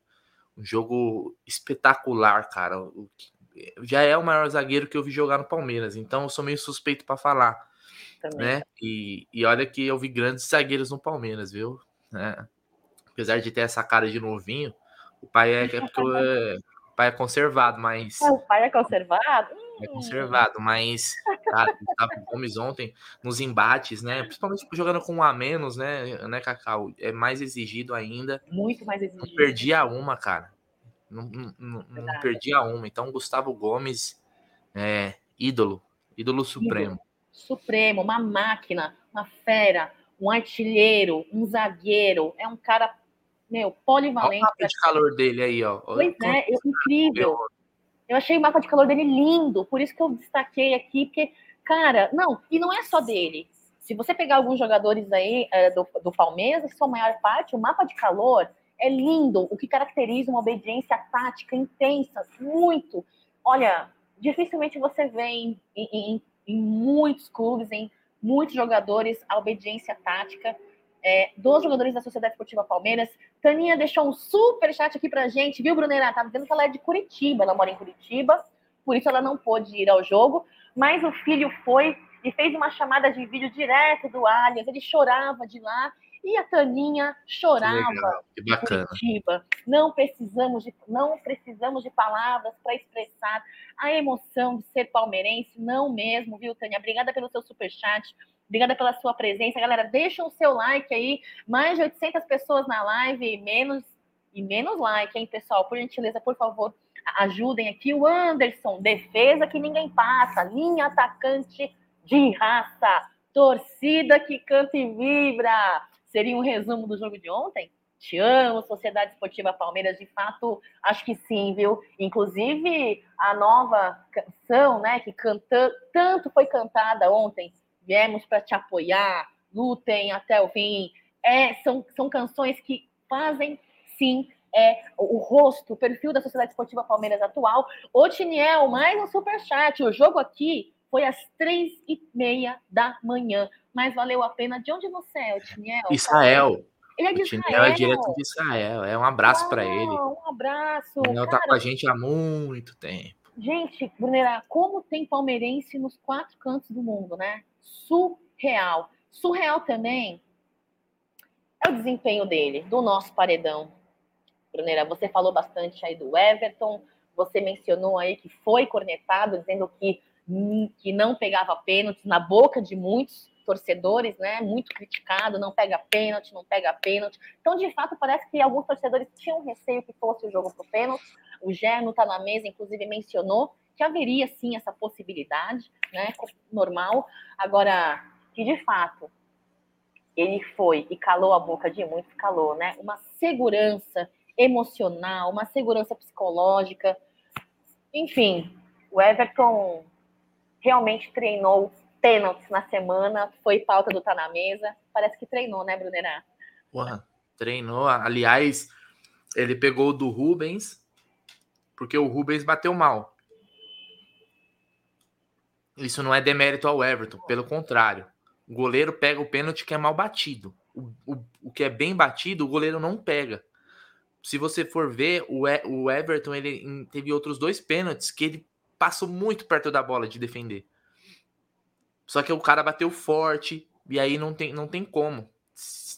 um jogo espetacular, cara. Já é o maior zagueiro que eu vi jogar no Palmeiras, então eu sou meio suspeito para falar também. Né? E, e olha que eu vi grandes zagueiros no Palmeiras, viu? É. Apesar de ter essa cara de novinho, o pai é, é porque é, o pai é conservado, mas. O pai é conservado? É conservado, mas, cara, Gustavo Gomes ontem, nos embates, né? Principalmente jogando com um a menos, né, né, Cacau? É mais exigido ainda. Muito mais exigido. Não perdia uma, cara. Não, não, não perdia uma. Então, Gustavo Gomes é ídolo, ídolo supremo. Ídolo supremo, uma máquina, uma fera, um artilheiro, um zagueiro. É um cara, meu, polivalente. Olha o mapa de calor dele aí, ó. Pois é, é incrível. Eu achei o mapa de calor dele lindo, por isso que eu destaquei aqui, porque, cara, não, e não é só dele. Se você pegar alguns jogadores aí é, do, do Palmeiras, sua maior parte, o mapa de calor é lindo, o que caracteriza uma obediência tática intensa, muito. Olha, dificilmente você vê em, em, em muitos clubes, em muitos jogadores, a obediência tática é, dos jogadores da Sociedade Esportiva Palmeiras. Taninha deixou um super chat aqui pra gente, viu, Brunera? Tá dizendo que ela é de Curitiba, ela mora em Curitiba, por isso ela não pôde ir ao jogo, mas o filho foi e fez uma chamada de vídeo direto do Allianz, ele chorava de lá e a Taninha chorava que, que bacana. Curitiba. Não precisamos de, não precisamos de palavras para expressar a emoção de ser palmeirense, não mesmo, viu, Tânia? Obrigada pelo seu superchat. Obrigada pela sua presença. Galera, deixa o seu like aí. Mais de 800 pessoas na live, menos e menos like, hein, pessoal? Por gentileza, por favor, ajudem aqui. O Anderson, defesa que ninguém passa, linha atacante de raça, torcida que canta e vibra seria um resumo do jogo de ontem? Te amo, Sociedade Esportiva Palmeiras, de fato, acho que sim, viu? Inclusive, a nova canção, né, que canta, tanto foi cantada ontem, viemos para te apoiar, lutem até o fim. É, são, são canções que fazem, sim, é, o, rosto, o perfil da Sociedade Esportiva Palmeiras atual. Ô, Tiniel, mais um superchat. O jogo aqui foi às três e meia da manhã mas valeu a pena. De onde você é, Otiniel? Israel. Ele é de Israel. é direto de Israel. É um abraço para ele. Um abraço. O Daniel tá com a gente há muito tempo. Gente, Brunera, como tem palmeirense nos quatro cantos do mundo, né? Surreal. Surreal também é o desempenho dele, do nosso paredão. Brunera, você falou bastante aí do Everton, você mencionou aí que foi cornetado, dizendo que, que não pegava pênaltis na boca de muitos torcedores, né? Muito criticado, não pega pênalti, não pega pênalti. Então, de fato, parece que alguns torcedores tinham receio que fosse o jogo para o pênalti. O Gerno está na mesa, inclusive mencionou que haveria sim essa possibilidade, né? Normal. Agora, que de fato ele foi e calou a boca de muitos, calou, né? Uma segurança emocional, uma segurança psicológica. Enfim, o Everton realmente treinou pênaltis na semana, foi pauta do Tá na Mesa. Parece que treinou, né, Brunerá? Porra, treinou. Aliás, ele pegou do Rubens, porque o Rubens bateu mal. Isso não é demérito ao Everton, pelo contrário. O goleiro pega o pênalti que é mal batido. O, o, o que é bem batido, o goleiro não pega. se você for ver, o, o Everton ele teve outros dois pênaltis que ele passou muito perto da bola de defender. Só que o cara bateu forte e aí não tem, não tem como.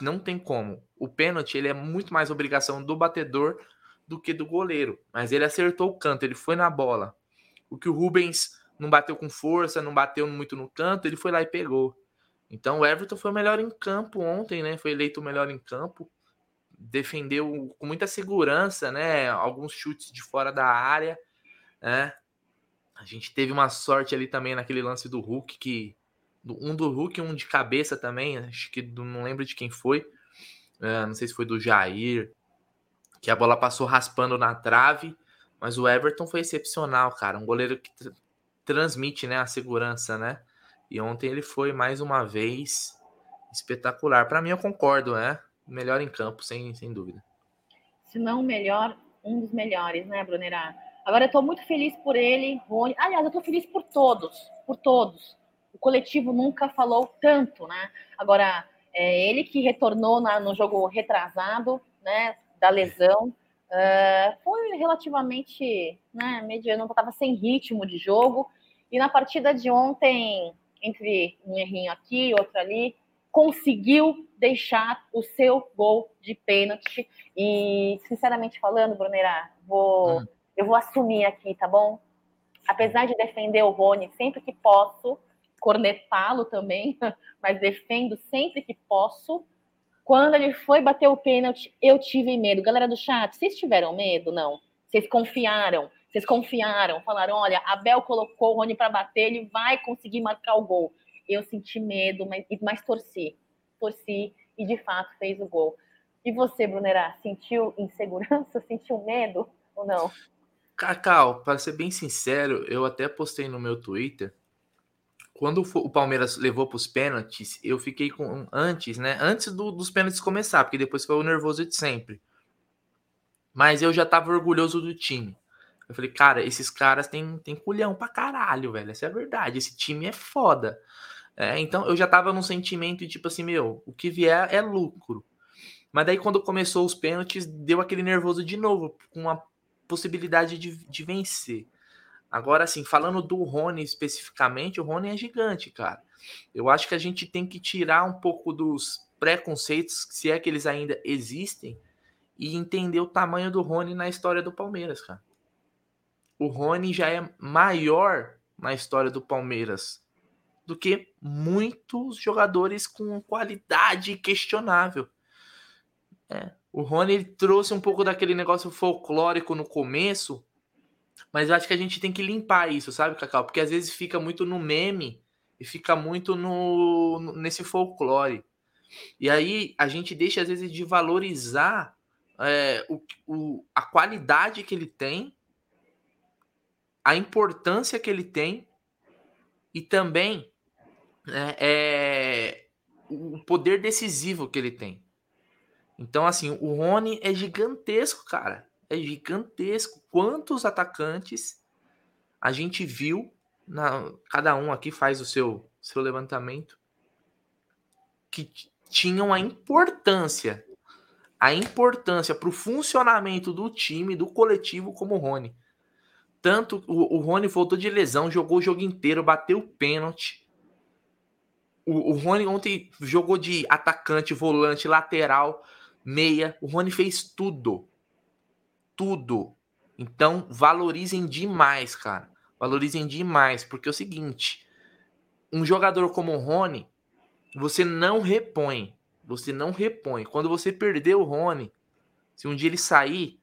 Não tem como. O pênalti ele é muito mais obrigação do batedor do que do goleiro. Mas ele acertou o canto, ele foi na bola. O que o Rubens não bateu com força, não bateu muito no canto, ele foi lá e pegou. Então o Everton foi o melhor em campo ontem, né? Foi eleito o melhor em campo. Defendeu com muita segurança, né? Alguns chutes de fora da área, né? A gente teve uma sorte ali também naquele lance do Hulk, que um do Hulk um de cabeça também, acho que não lembro de quem foi. É, não sei se foi do Jair, que a bola passou raspando na trave, mas o Everton foi excepcional, cara. Um goleiro que tr transmite né, a segurança, né? E ontem ele foi mais uma vez espetacular. Para mim, eu concordo, né? Melhor em campo, sem, sem dúvida. Se não o melhor, um dos melhores, né, Brunerá? Agora eu tô muito feliz por ele, Rony. Aliás, eu tô feliz por todos, por todos. O coletivo nunca falou tanto, né? Agora, é ele que retornou na, no jogo retrasado, né, da lesão, uh, foi relativamente né, mediano, estava sem ritmo de jogo. E na partida de ontem, entre um errinho aqui, outro ali, conseguiu deixar o seu gol de pênalti. E, sinceramente falando, Brunera, vou, hum. Eu vou assumir aqui, tá bom? Apesar de defender o Rony sempre que posso, cornetá-lo também, [LAUGHS] mas defendo sempre que posso. Quando ele foi bater o pênalti, eu tive medo. Galera do chat, vocês tiveram medo? Não. Vocês confiaram. Vocês confiaram. Falaram: olha, Abel colocou o Rony para bater, ele vai conseguir marcar o gol. Eu senti medo, mas, mas torci. Torci e de fato fez o gol. E você, Brunerá, sentiu insegurança? [LAUGHS] Sentiu medo ou não? Cacau, para ser bem sincero, eu até postei no meu Twitter quando o Palmeiras levou para os pênaltis, eu fiquei com antes, né? Antes do, dos pênaltis começar, porque depois foi o nervoso de sempre. Mas eu já tava orgulhoso do time. Eu falei, cara, esses caras têm, têm culhão pra caralho, velho. Essa é a verdade. Esse time é foda. É, então eu já tava num sentimento de tipo assim, meu, o que vier é lucro. Mas daí quando começou os pênaltis, deu aquele nervoso de novo, com a possibilidade de, de vencer. Agora, assim, falando do Rony especificamente, o Rony é gigante, cara. Eu acho que a gente tem que tirar um pouco dos preconceitos, se é que eles ainda existem, e entender o tamanho do Rony na história do Palmeiras, cara. O Rony já é maior na história do Palmeiras do que muitos jogadores com qualidade questionável. É. O Rony trouxe um pouco daquele negócio folclórico no começo, mas eu acho que a gente tem que limpar isso, sabe, Cacau? Porque às vezes fica muito no meme e fica muito no, nesse folclore. E aí a gente deixa, às vezes, de valorizar é, o, o, a qualidade que ele tem, a importância que ele tem e também é, é, o poder decisivo que ele tem. Então, assim, o Rony é gigantesco, cara é gigantesco. Quantos atacantes a gente viu, na, cada um aqui faz o seu, seu levantamento, que tinham a importância, a importância para o funcionamento do time, do coletivo, como o Rony. Tanto o, o Rony voltou de lesão, jogou o jogo inteiro, bateu o pênalti. O, o Rony ontem jogou de atacante, volante, lateral, meia. O Rony fez tudo tudo. Então, valorizem demais, cara. Valorizem demais, porque é o seguinte: um jogador como o Rony, você não repõe. Você não repõe. Quando você perder o Rony, se um dia ele sair,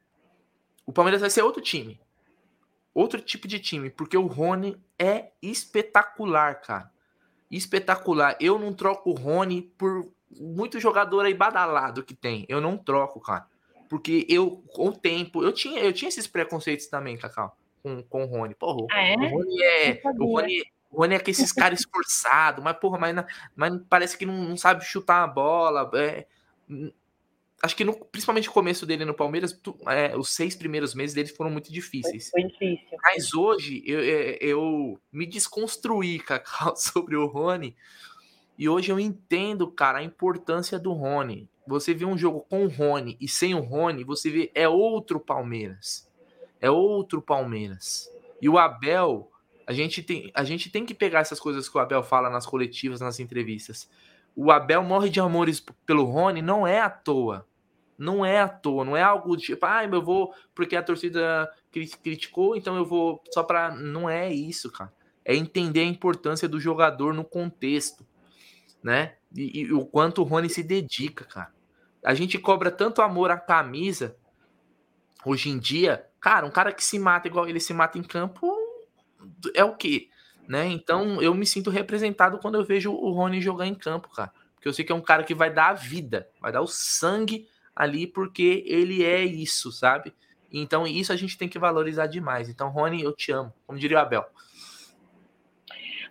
o Palmeiras vai ser outro time. Outro tipo de time, porque o Rony é espetacular, cara. Espetacular. Eu não troco o Rony por muito jogador aí badalado que tem. Eu não troco, cara. Porque eu, com o tempo, eu tinha, eu tinha esses preconceitos também, Cacau, com, com o Rony. Porra, ah, é? o Rony é. O Rony, o Rony é que esses caras [LAUGHS] esforçados, mas, porra, mas, mas parece que não, não sabe chutar a bola. É, acho que no, principalmente o começo dele no Palmeiras, tu, é, os seis primeiros meses dele foram muito difíceis. Foi, difícil. Mas hoje eu, eu, eu, me desconstruí, Cacau, [LAUGHS] sobre o Rony. E hoje eu entendo, cara, a importância do Rony você vê um jogo com o Rony e sem o Rony, você vê é outro Palmeiras. É outro Palmeiras. E o Abel, a gente tem, a gente tem que pegar essas coisas que o Abel fala nas coletivas, nas entrevistas. O Abel morre de amores pelo Rony, não é à toa. Não é à toa, não é algo tipo, ah, eu vou porque a torcida criticou, então eu vou só para não é isso, cara. É entender a importância do jogador no contexto, né? E, e, o quanto o Rony se dedica, cara. A gente cobra tanto amor à camisa hoje em dia, cara, um cara que se mata igual ele se mata em campo é o quê? Né? Então eu me sinto representado quando eu vejo o Rony jogar em campo, cara. Porque eu sei que é um cara que vai dar a vida, vai dar o sangue ali porque ele é isso, sabe? Então isso a gente tem que valorizar demais. Então, Rony, eu te amo, como diria o Abel.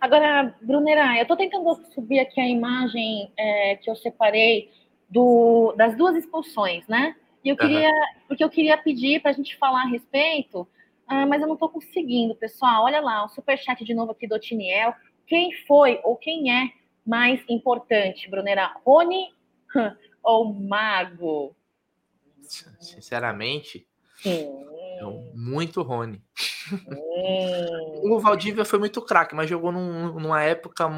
Agora, Brunera, eu estou tentando subir aqui a imagem é, que eu separei do, das duas expulsões, né? E eu queria, uhum. porque eu queria pedir para a gente falar a respeito, uh, mas eu não estou conseguindo, pessoal. Olha lá, o superchat de novo aqui do Otiniel. Quem foi ou quem é mais importante, Brunera? Rony [LAUGHS] ou Mago? Sinceramente, Sim. Muito Rony. o Valdívia foi muito craque, mas jogou num, numa época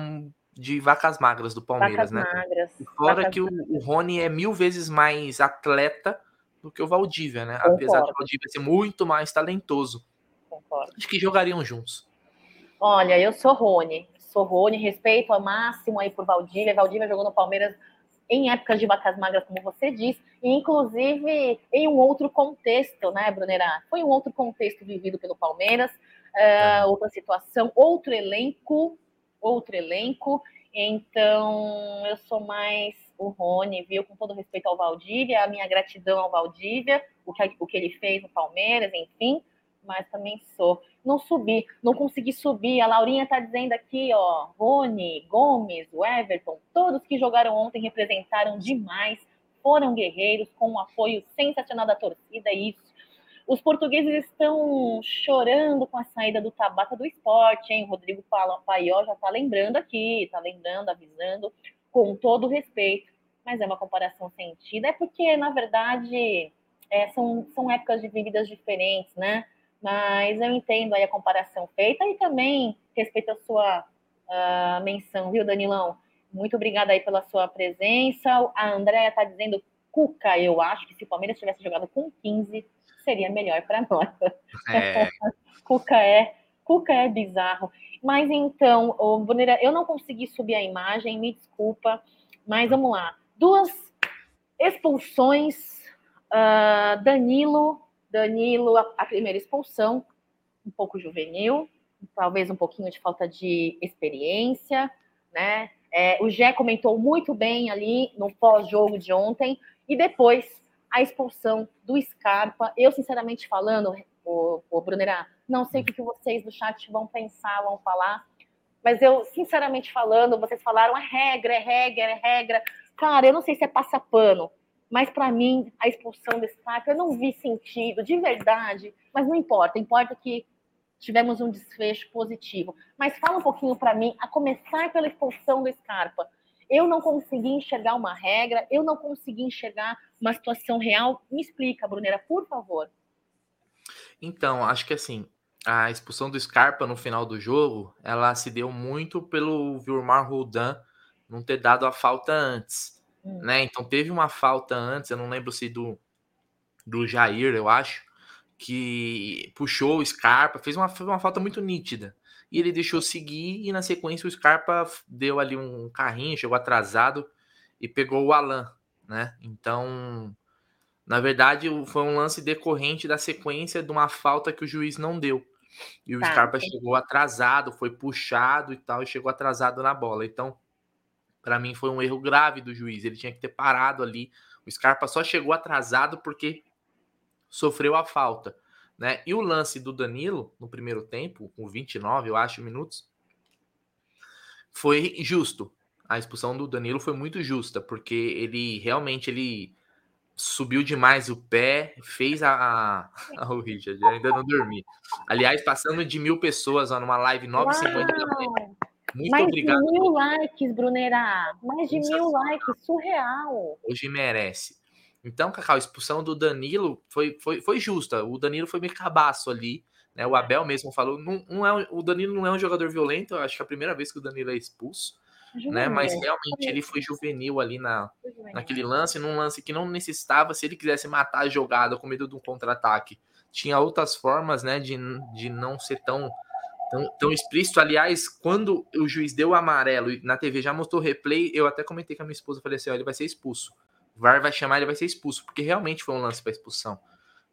de vacas magras do Palmeiras, vacas né? Magras. Fora que o, o, Rony é mil vezes mais atleta do que o Valdívia, né? Concordo. Apesar do Valdívia ser muito mais talentoso. Concordo. Acho que jogariam juntos. Olha, eu sou Rony. Sou Rony, respeito ao máximo aí por Valdívia. Valdívia jogou no Palmeiras em épocas de vacas magras, como você diz, e inclusive em um outro contexto, né, Brunera? Foi um outro contexto vivido pelo Palmeiras, uh, outra situação, outro elenco, outro elenco. Então, eu sou mais o Rony, viu? Com todo respeito ao Valdívia, a minha gratidão ao Valdívia, o que, o que ele fez no Palmeiras, enfim mas também sou. Não subi, não consegui subir. A Laurinha está dizendo aqui, ó, Rony, Gomes, o Everton, todos que jogaram ontem representaram demais, foram guerreiros com um apoio sensacional da torcida, é isso. Os portugueses estão chorando com a saída do Tabata do esporte, hein? Rodrigo Paió já está lembrando aqui, está lembrando, avisando, com todo respeito. Mas é uma comparação sentida, é porque, na verdade, é, são, são épocas de vidas diferentes, né? Mas eu entendo aí a comparação feita e também respeito a sua uh, menção, viu, Danilão? Muito obrigada aí pela sua presença. A Andréia está dizendo, Cuca, eu acho que se o Palmeiras tivesse jogado com 15, seria melhor para nós. É. [LAUGHS] Cuca é, Cuca é bizarro. Mas então, oh, Bonera, eu não consegui subir a imagem, me desculpa, mas vamos lá. Duas expulsões, uh, Danilo Danilo, a, primeira expulsão, um pouco juvenil, talvez um pouquinho de falta de experiência, né? É, o Gé comentou muito bem ali no pós-jogo de ontem, e depois a expulsão do Scarpa. Eu, sinceramente falando, o, o Brunerá, não sei o que vocês do chat vão pensar, vão falar, mas eu, sinceramente falando, vocês falaram é regra, é regra, é regra. Cara, eu não sei se é passapano, mas para mim, a expulsão desse Scarpa, eu não vi sentido, de verdade. Mas não importa, importa que tivemos um desfecho positivo. Mas fala um pouquinho para mim, a começar pela expulsão do Scarpa. Eu não consegui enxergar uma regra, eu não consegui enxergar uma situação real. Me explica, Brunera, por favor. Então, acho que assim, a expulsão do Scarpa no final do jogo, ela se deu muito pelo Vilmar Roldan não ter dado a falta antes. Hum. Né? Então teve uma falta antes, eu não lembro se do, do Jair, eu acho, que puxou o Scarpa, fez uma, uma falta muito nítida. E ele deixou seguir, e na sequência o Scarpa deu ali um carrinho, chegou atrasado e pegou o Alan, né? Então, na verdade, foi um lance decorrente da sequência de uma falta que o juiz não deu. E o tá, Scarpa chegou atrasado, foi puxado e tal, e chegou atrasado na bola. Então, para mim foi um erro grave do juiz. Ele tinha que ter parado ali. O Scarpa só chegou atrasado porque sofreu a falta, né? E o lance do Danilo no primeiro tempo, com 29, eu acho, minutos, foi justo. A expulsão do Danilo foi muito justa, porque ele realmente ele subiu demais o pé, fez a. [LAUGHS] o Richard, ainda não dormi. Aliás, passando de mil pessoas ó, numa live 9h50 da manhã. Muito Mais obrigado. de mil likes, Brunera. Mais de mil likes, surreal. Hoje merece. Então, Cacau, a expulsão do Danilo foi, foi, foi justa. O Danilo foi meio cabaço ali. Né? O Abel mesmo falou. Não, não é, o Danilo não é um jogador violento. Eu acho que é a primeira vez que o Danilo é expulso. Né? Mas realmente ele foi juvenil ali na, naquele lance, num lance que não necessitava. Se ele quisesse matar a jogada com medo de um contra-ataque, tinha outras formas né, de, de não ser tão tão, tão explícito. Aliás, quando o juiz deu o amarelo e na TV já mostrou o replay, eu até comentei com a minha esposa, falei assim, ó, ele vai ser expulso. O VAR vai chamar, ele vai ser expulso, porque realmente foi um lance para expulsão.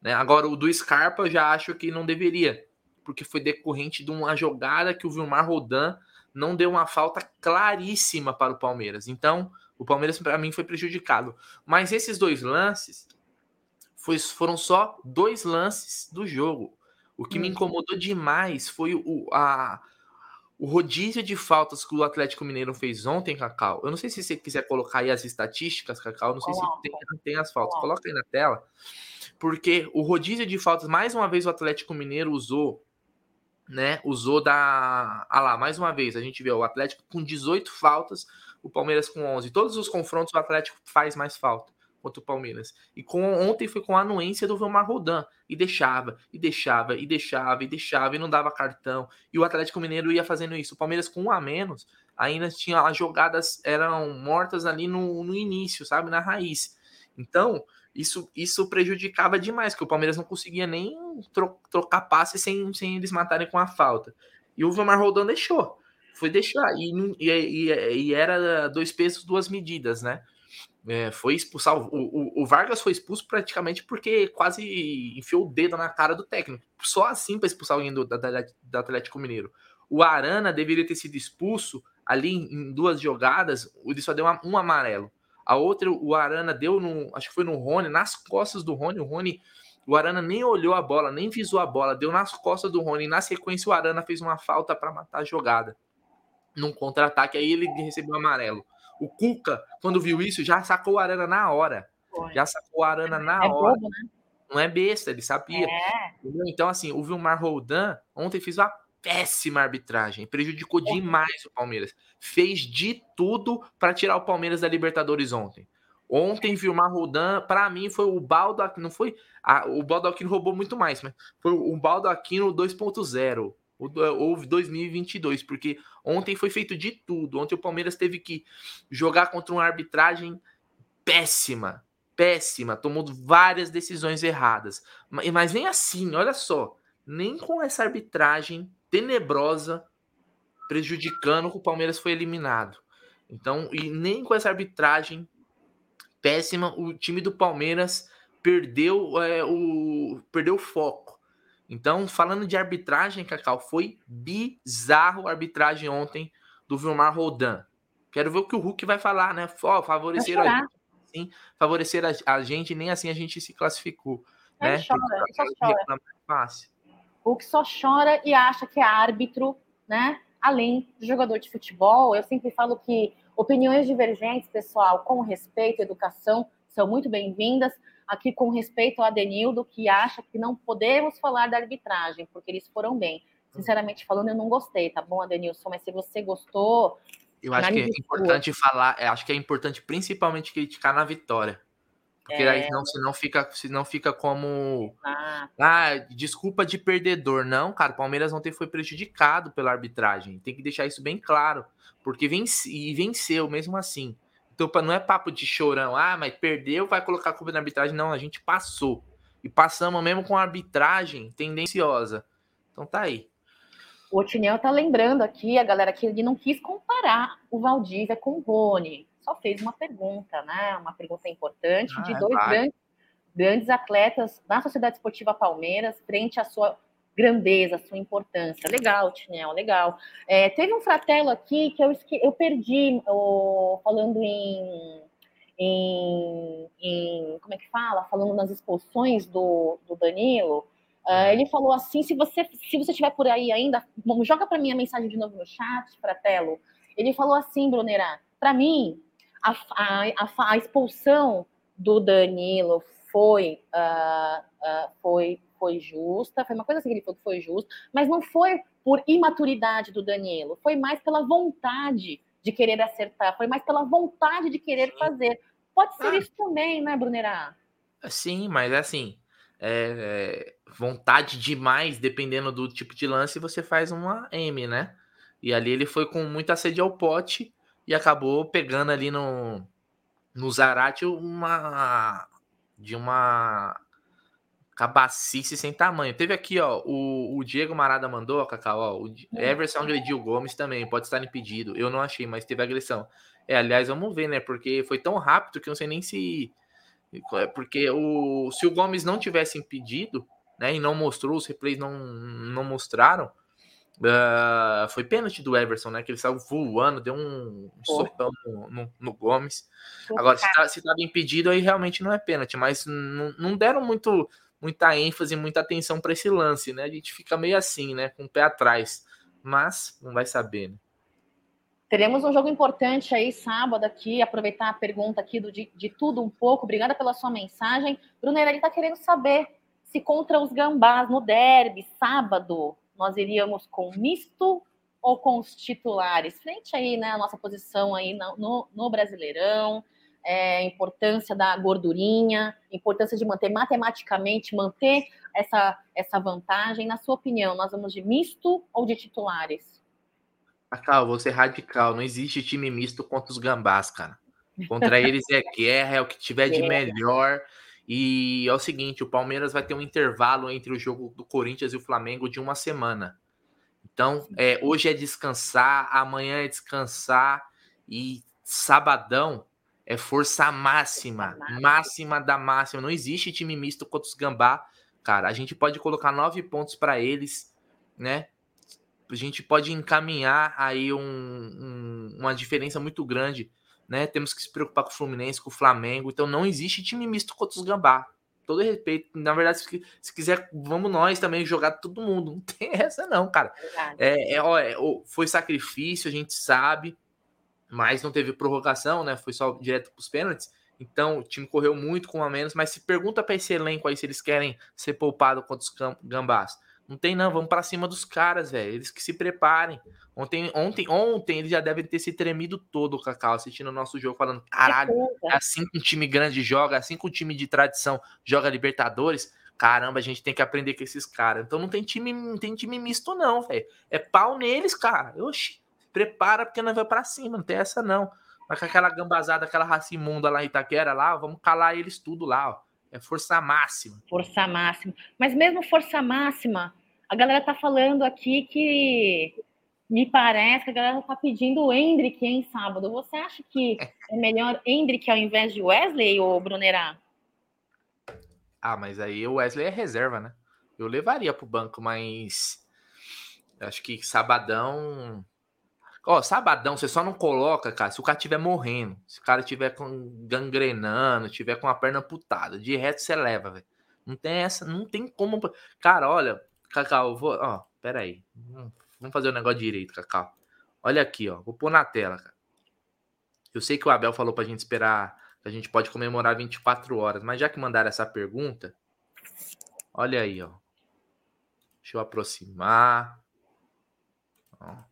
Né? Agora, o do Scarpa eu já acho que não deveria, porque foi decorrente de uma jogada que o Vilmar Rodan não deu uma falta claríssima para o Palmeiras. Então, o Palmeiras, para mim, foi prejudicado. Mas esses dois lances foram só dois lances do jogo. O que me hum. incomodou demais foi o, a, o rodízio de faltas que o Atlético Mineiro fez ontem, Cacau. Eu não sei se você quiser colocar aí as estatísticas, Cacau. Não sei se tem, tem as faltas. Coloca aí na tela. Porque o rodízio de faltas, mais uma vez, o Atlético Mineiro usou né, usou da. Ah lá, mais uma vez, a gente vê o Atlético com 18 faltas, o Palmeiras com 11. Todos os confrontos o Atlético faz mais falta contra o Palmeiras. E com ontem foi com a anuência do Vilmar Rodan. E deixava, e deixava, e deixava, e deixava, e não dava cartão. E o Atlético Mineiro ia fazendo isso. O Palmeiras com um a menos, ainda tinha as jogadas eram mortas ali no, no início, sabe? Na raiz. Então, isso, isso prejudicava demais, que o Palmeiras não conseguia nem tro trocar passe sem, sem eles matarem com a falta. E o Vilmar Rodan deixou. Foi deixar. E, e, e, e era dois pesos, duas medidas, né? É, foi expulsar. O, o, o, Vargas foi expulso praticamente porque quase enfiou o dedo na cara do técnico. Só assim para expulsar alguém do, da, da, Atlético Mineiro. O Arana deveria ter sido expulso ali em, duas jogadas. Ele só deu uma, um amarelo. A outra, o Arana deu no. Acho que foi no Rony, nas costas do Rony. O Rony. O Arana nem olhou a bola, nem visou a bola, deu nas costas do Rony. Na sequência, o Arana fez uma falta para matar a jogada. Num contra-ataque, aí ele recebeu amarelo. O Cuca, quando viu isso, já sacou o Arana na hora. Foi. Já sacou o Arana na é hora. Bobo, né? Não é besta, ele sabia. É. Então, assim, o Vilmar Roldan ontem fez uma péssima arbitragem, prejudicou é. demais o Palmeiras. Fez de tudo para tirar o Palmeiras da Libertadores ontem. Ontem, Vilmar Roldan, para mim, foi o Baldo Aquino. Não foi. A, o Baldo Aquino roubou muito mais, mas foi o Baldo Aquino 2.0 ou 2022, porque ontem foi feito de tudo. Ontem o Palmeiras teve que jogar contra uma arbitragem péssima, péssima, tomou várias decisões erradas. Mas nem assim, olha só, nem com essa arbitragem tenebrosa prejudicando o Palmeiras foi eliminado. Então, e nem com essa arbitragem péssima, o time do Palmeiras perdeu é, o perdeu o foco. Então, falando de arbitragem, Cacau, foi bizarro a arbitragem ontem do Vilmar Roldan. Quero ver o que o Hulk vai falar, né? Ó, favorecer a gente, sim, favorecer a, a, gente, nem assim a gente se classificou. Ele né? chora, ele só chora. Fácil. Hulk só chora e acha que é árbitro, né? Além de jogador de futebol, eu sempre falo que opiniões divergentes, pessoal, com respeito, educação, são muito bem-vindas aqui com respeito ao Adenildo, que acha que não podemos falar da arbitragem, porque eles foram bem. Sinceramente falando, eu não gostei, tá bom, Adenilson? Mas se você gostou. Eu acho que é importante falar, acho que é importante principalmente criticar na vitória. Porque é... aí senão, senão, fica, senão fica como. Ah. ah, desculpa de perdedor. Não, cara, o Palmeiras ontem foi prejudicado pela arbitragem. Tem que deixar isso bem claro. Porque vence, e venceu mesmo assim. Então, não é papo de chorão, ah, mas perdeu, vai colocar a culpa na arbitragem. Não, a gente passou. E passamos mesmo com a arbitragem tendenciosa. Então tá aí. O Tinel tá lembrando aqui, a galera, que ele não quis comparar o Valdívia com o Rony. Só fez uma pergunta, né? Uma pergunta importante ah, de dois grandes, grandes atletas da Sociedade Esportiva Palmeiras frente à sua grandeza, sua importância. Legal, Tinel, legal. É, teve um fratelo aqui que eu, esque... eu perdi, oh, falando em, em, em, Como é que fala? Falando nas expulsões do, do Danilo. Uh, ele falou assim: se você se você estiver por aí ainda, joga para mim a mensagem de novo no chat, Fratelo. Ele falou assim, Brunera, para mim, a, a, a, a, expulsão do Danilo foi, uh, uh, foi foi justa, foi uma coisa assim que ele falou que foi justa, mas não foi por imaturidade do Danilo, foi mais pela vontade de querer acertar, foi mais pela vontade de querer fazer. Pode ser ah. isso também, né, Brunerá? Sim, mas assim, é, é, vontade demais, dependendo do tipo de lance, você faz uma M, né? E ali ele foi com muita sede ao pote e acabou pegando ali no, no Zarate uma de uma cabacice sem tamanho. Teve aqui, ó, o, o Diego Marada mandou, Cacau, ó, o Everson agrediu o Gomes também, pode estar impedido. Eu não achei, mas teve agressão. É, aliás, vamos ver, né? Porque foi tão rápido que eu não sei nem se. É, porque o, se o Gomes não tivesse impedido, né? E não mostrou, os replays não, não mostraram. Uh, foi pênalti do Everson, né? Que ele saiu voando, deu um socão no, no, no, Gomes. Agora, se, tá, se tava impedido, aí realmente não é pênalti, mas não deram muito muita ênfase, muita atenção para esse lance, né? A gente fica meio assim, né? Com o pé atrás. Mas não vai saber, né? Teremos um jogo importante aí sábado aqui, aproveitar a pergunta aqui do de, de tudo um pouco. Obrigada pela sua mensagem. Brunera, ele está querendo saber se contra os gambás no derby, sábado, nós iríamos com misto ou com os titulares? Frente aí, né, a nossa posição aí no, no Brasileirão, é, importância da gordurinha, importância de manter matematicamente, manter essa, essa vantagem. Na sua opinião, nós vamos de misto ou de titulares? Cacau, vou ser radical. Não existe time misto contra os gambás, cara. Contra [LAUGHS] eles é guerra, é o que tiver de melhor. E é o seguinte: o Palmeiras vai ter um intervalo entre o jogo do Corinthians e o Flamengo de uma semana. Então, é, hoje é descansar, amanhã é descansar e sabadão é força máxima, máxima da máxima. Não existe time misto contra os Gambá, cara. A gente pode colocar nove pontos para eles, né? A gente pode encaminhar aí um, um, uma diferença muito grande, né? Temos que se preocupar com o Fluminense, com o Flamengo. Então não existe time misto contra os Gambá. Todo respeito. Na verdade, se, se quiser, vamos nós também jogar todo mundo. [LAUGHS] Não tem essa, não, cara. É, é, ó, é, foi sacrifício, a gente sabe mas não teve prorrogação, né? Foi só direto para os pênaltis. Então o time correu muito com a menos, mas se pergunta para esse elenco aí se eles querem ser poupados contra os gambás. Não tem não, vamos para cima dos caras, velho. Eles que se preparem. Ontem, ontem, ontem eles já devem ter se tremido todo o Cacau assistindo o nosso jogo, falando: caralho, é assim que um time grande joga, assim que um time de tradição joga Libertadores. Caramba, a gente tem que aprender com esses caras. Então não tem time, não tem time misto, não, velho. É pau neles, cara. Oxi prepara porque nós vai para cima, não tem essa não. Mas com aquela gambazada, aquela raça imunda lá em Itaquera, lá, vamos calar eles tudo lá, ó. É força máxima. Força máxima. Mas mesmo força máxima, a galera tá falando aqui que me parece que a galera tá pedindo o Hendrick em sábado. Você acha que é melhor Hendrick ao invés de Wesley ou Brunerá? Ah, mas aí o Wesley é reserva, né? Eu levaria pro banco, mas acho que sabadão Ó, sabadão, você só não coloca, cara, se o cara estiver morrendo, se o cara estiver com gangrenando, estiver com a perna putada, de reto você leva, velho. Não tem essa, não tem como. Cara, olha, Cacau, eu vou. Ó, pera aí. Vamos fazer o negócio direito, Cacau. Olha aqui, ó. Vou pôr na tela, cara. Eu sei que o Abel falou pra gente esperar, que a gente pode comemorar 24 horas, mas já que mandaram essa pergunta, olha aí, ó. Deixa eu aproximar. Ó.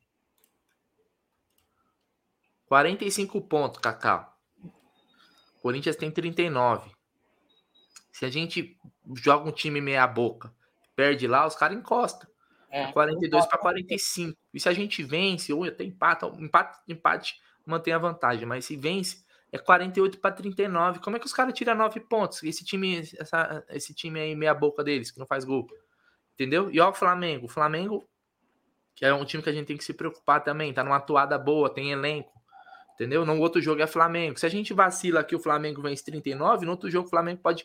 45 pontos, Cacau. Corinthians tem 39. Se a gente joga um time meia boca, perde lá, os caras encostam. É, 42 para 45. E se a gente vence, ou até empata, empate, empate mantém a vantagem, mas se vence, é 48 para 39. Como é que os caras tiram 9 pontos? Esse time, essa, esse time aí meia boca deles, que não faz gol. Entendeu? E ó o Flamengo. O Flamengo, que é um time que a gente tem que se preocupar também, tá numa atuada boa, tem elenco. Entendeu? No outro jogo é Flamengo. Se a gente vacila aqui, o Flamengo vence 39, no outro jogo o Flamengo pode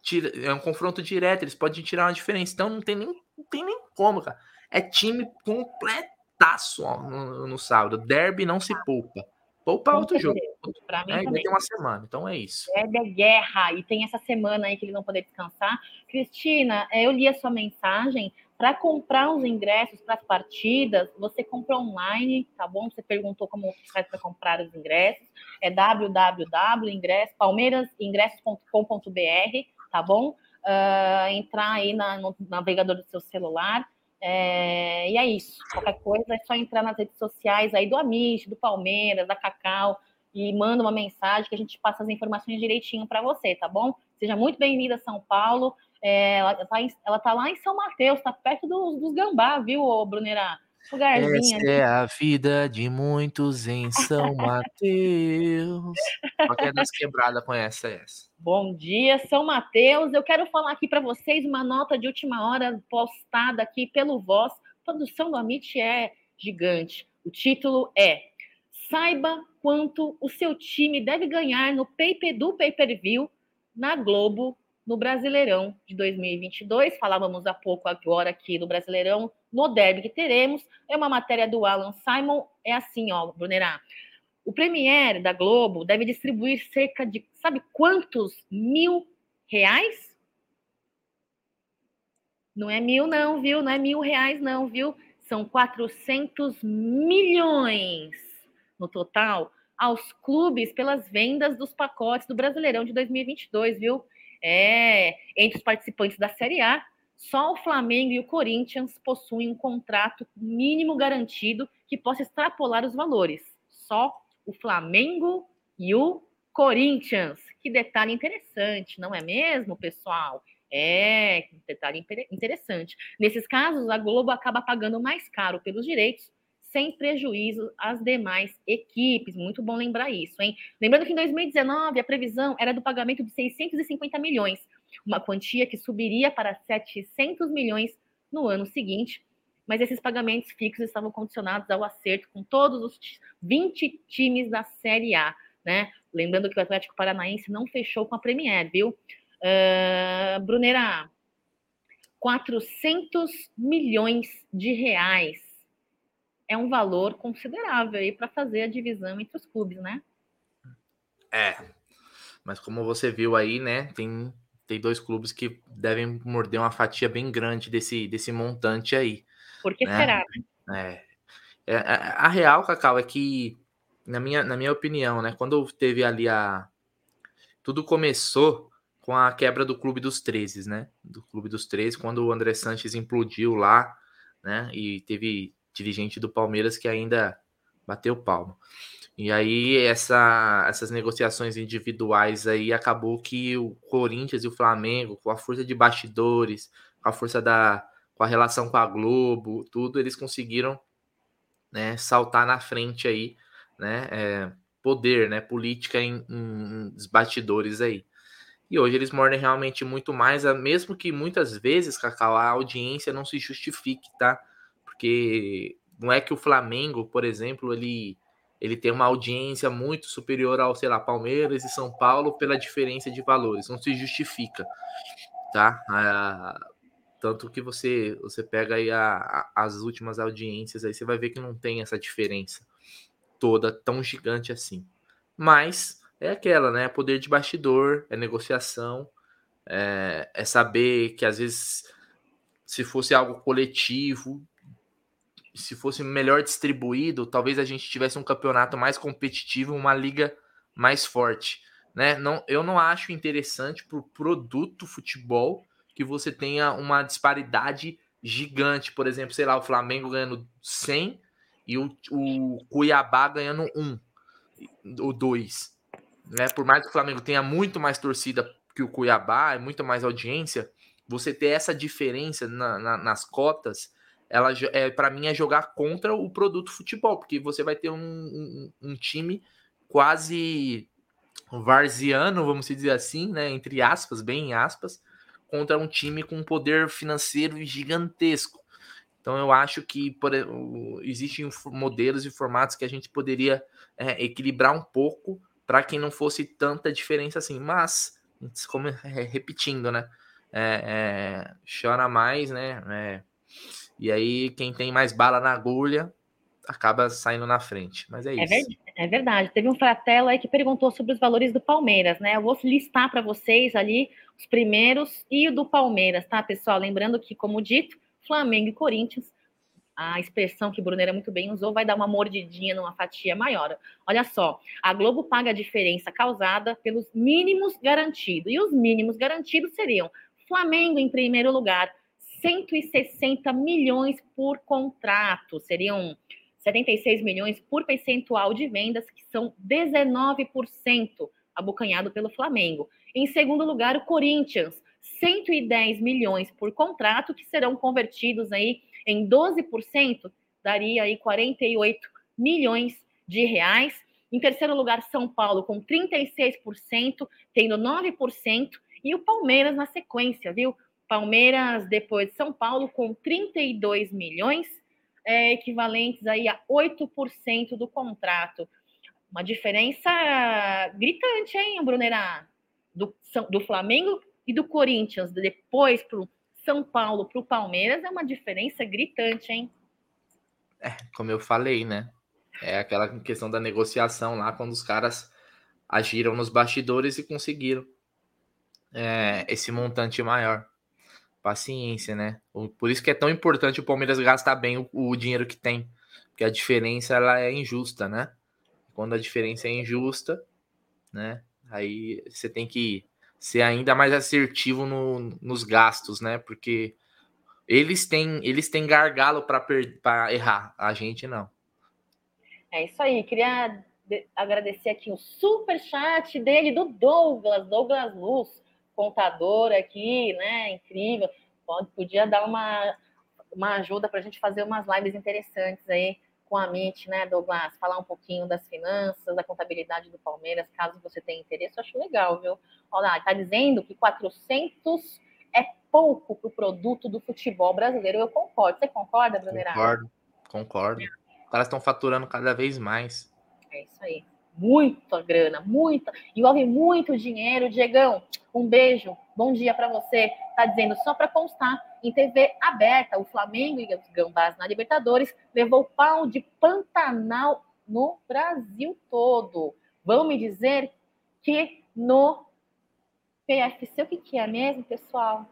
tirar. É um confronto direto, eles podem tirar uma diferença. Então não tem nem, não tem nem como, cara. É time completaço ó, no, no sábado. Derby não se poupa. Poupa outro jogo. Mim é, também. tem uma semana, então é isso. É de guerra, e tem essa semana aí que ele não poder descansar. Cristina, é, eu li a sua mensagem. Para comprar os ingressos para as partidas, você compra online, tá bom? Você perguntou como faz para comprar os ingressos. É www.palmeirasingressos.com.br, tá bom? uh, entrar aí na, no navegador do seu celular. É, e é isso. Qualquer coisa é só entrar nas redes sociais aí do Amish, do Palmeiras, da Cacau e manda uma mensagem que a gente passa as informações direitinho para você, tá bom? Seja muito bem-vinda a São Paulo. É, ela, tá em, ela tá lá em São Mateus, tá perto dos, dos Gambá, viu, Brunera? Lugarzinho. Essa é a vida de muitos em São [LAUGHS] Mateus. Qualquer das quebradas conhece essa. Bom dia, São Mateus. Eu quero falar aqui para vocês uma nota de última hora postada aqui pelo Voz. A produção do Amit é gigante. O título é Saiba quanto o seu time deve ganhar no pay do pay-per-view na Globo no Brasileirão de 2022. Falávamos há pouco agora aqui no Brasileirão, no derby que teremos. É uma matéria do Alan Simon. É assim, ó, Brunerá. O Premier da Globo deve distribuir cerca de, sabe quantos mil reais? Não é mil, não, viu? Não é mil reais, não, viu? São 400 milhões no total aos clubes pelas vendas dos pacotes do Brasileirão de 2022, viu? É, entre os participantes da Série A, só o Flamengo e o Corinthians possuem um contrato mínimo garantido que possa extrapolar os valores. Só o Flamengo e o Corinthians. Que detalhe interessante, não é mesmo, pessoal? É, detalhe interessante. Nesses casos, a Globo acaba pagando mais caro pelos direitos sem prejuízo às demais equipes. Muito bom lembrar isso, hein? Lembrando que em 2019 a previsão era do pagamento de 650 milhões, uma quantia que subiria para 700 milhões no ano seguinte, mas esses pagamentos fixos estavam condicionados ao acerto com todos os 20 times da Série A, né? Lembrando que o Atlético Paranaense não fechou com a Premier, viu? Uh, Brunera, 400 milhões de reais é um valor considerável aí para fazer a divisão entre os clubes, né? É. Mas como você viu aí, né, tem, tem dois clubes que devem morder uma fatia bem grande desse, desse montante aí. Por que né? será, né? É, é, a real, Cacau, é que, na minha, na minha opinião, né, quando teve ali a. Tudo começou com a quebra do Clube dos 13, né? Do Clube dos 13, quando o André Sanches implodiu lá, né? E teve dirigente do Palmeiras que ainda bateu palmo. E aí essa, essas negociações individuais aí acabou que o Corinthians e o Flamengo, com a força de bastidores, com a força da com a relação com a Globo, tudo eles conseguiram, né, saltar na frente aí, né, é, poder, né, política em, em, em bastidores aí. E hoje eles mordem realmente muito mais, mesmo que muitas vezes, Cacau, a audiência não se justifique, tá? Porque não é que o Flamengo, por exemplo, ele, ele tem uma audiência muito superior ao, sei lá, Palmeiras e São Paulo pela diferença de valores, não se justifica, tá? Ah, tanto que você você pega aí a, a, as últimas audiências aí, você vai ver que não tem essa diferença toda tão gigante assim. Mas é aquela, né? Poder de bastidor, é negociação, é, é saber que às vezes se fosse algo coletivo, se fosse melhor distribuído, talvez a gente tivesse um campeonato mais competitivo, uma liga mais forte. Né? Não, eu não acho interessante para o produto futebol que você tenha uma disparidade gigante. Por exemplo, sei lá, o Flamengo ganhando 100 e o, o Cuiabá ganhando 1 ou 2. Né? Por mais que o Flamengo tenha muito mais torcida que o Cuiabá, é muito mais audiência, você ter essa diferença na, na, nas cotas ela é para mim é jogar contra o produto futebol, porque você vai ter um, um, um time quase varziano, vamos dizer assim, né, entre aspas, bem em aspas, contra um time com um poder financeiro gigantesco. Então eu acho que por, existem modelos e formatos que a gente poderia é, equilibrar um pouco para que não fosse tanta diferença assim. Mas, como é, repetindo, né? É, é, chora mais, né? É, e aí, quem tem mais bala na agulha acaba saindo na frente. Mas é, é isso. É, é verdade. Teve um fratelo aí que perguntou sobre os valores do Palmeiras, né? Eu vou listar para vocês ali os primeiros e o do Palmeiras, tá, pessoal? Lembrando que, como dito, Flamengo e Corinthians, a expressão que o Bruneira muito bem usou, vai dar uma mordidinha numa fatia maior. Olha só, a Globo paga a diferença causada pelos mínimos garantidos. E os mínimos garantidos seriam Flamengo em primeiro lugar, 160 milhões por contrato, seriam 76 milhões por percentual de vendas, que são 19% abocanhado pelo Flamengo. Em segundo lugar, o Corinthians, 110 milhões por contrato, que serão convertidos aí em 12%, daria aí 48 milhões de reais. Em terceiro lugar, São Paulo com 36%, tendo 9%, e o Palmeiras na sequência, viu? Palmeiras depois de São Paulo com 32 milhões, é, equivalentes aí a 8% do contrato. Uma diferença gritante, hein, Brunera? Do, do Flamengo e do Corinthians, depois para o São Paulo, para o Palmeiras, é uma diferença gritante, hein? É, como eu falei, né? É aquela questão da negociação lá, quando os caras agiram nos bastidores e conseguiram é, esse montante maior. Paciência, né? Por isso que é tão importante o Palmeiras gastar bem o, o dinheiro que tem. Porque a diferença ela é injusta, né? Quando a diferença é injusta, né? Aí você tem que ser ainda mais assertivo no, nos gastos, né? Porque eles têm, eles têm gargalo para errar, a gente não. É isso aí. Queria agradecer aqui o super chat dele do Douglas, Douglas Luz, contador aqui, né? Incrível. Pode, podia dar uma, uma ajuda para a gente fazer umas lives interessantes aí com a MIT, né, Douglas? Falar um pouquinho das finanças, da contabilidade do Palmeiras, caso você tenha interesse, eu acho legal, viu? Olha, está dizendo que 400 é pouco para o produto do futebol brasileiro. Eu concordo. Você concorda, Brunerado? Concordo, concordo. Os caras estão faturando cada vez mais. É isso aí. Muita grana, muita. Envolve muito dinheiro. Diegão, um beijo. Bom dia para você. Tá dizendo só para constar em TV aberta, o Flamengo e os Gambás na Libertadores levou pau de Pantanal no Brasil todo. Vão me dizer que no PFC, o que, que é mesmo, pessoal?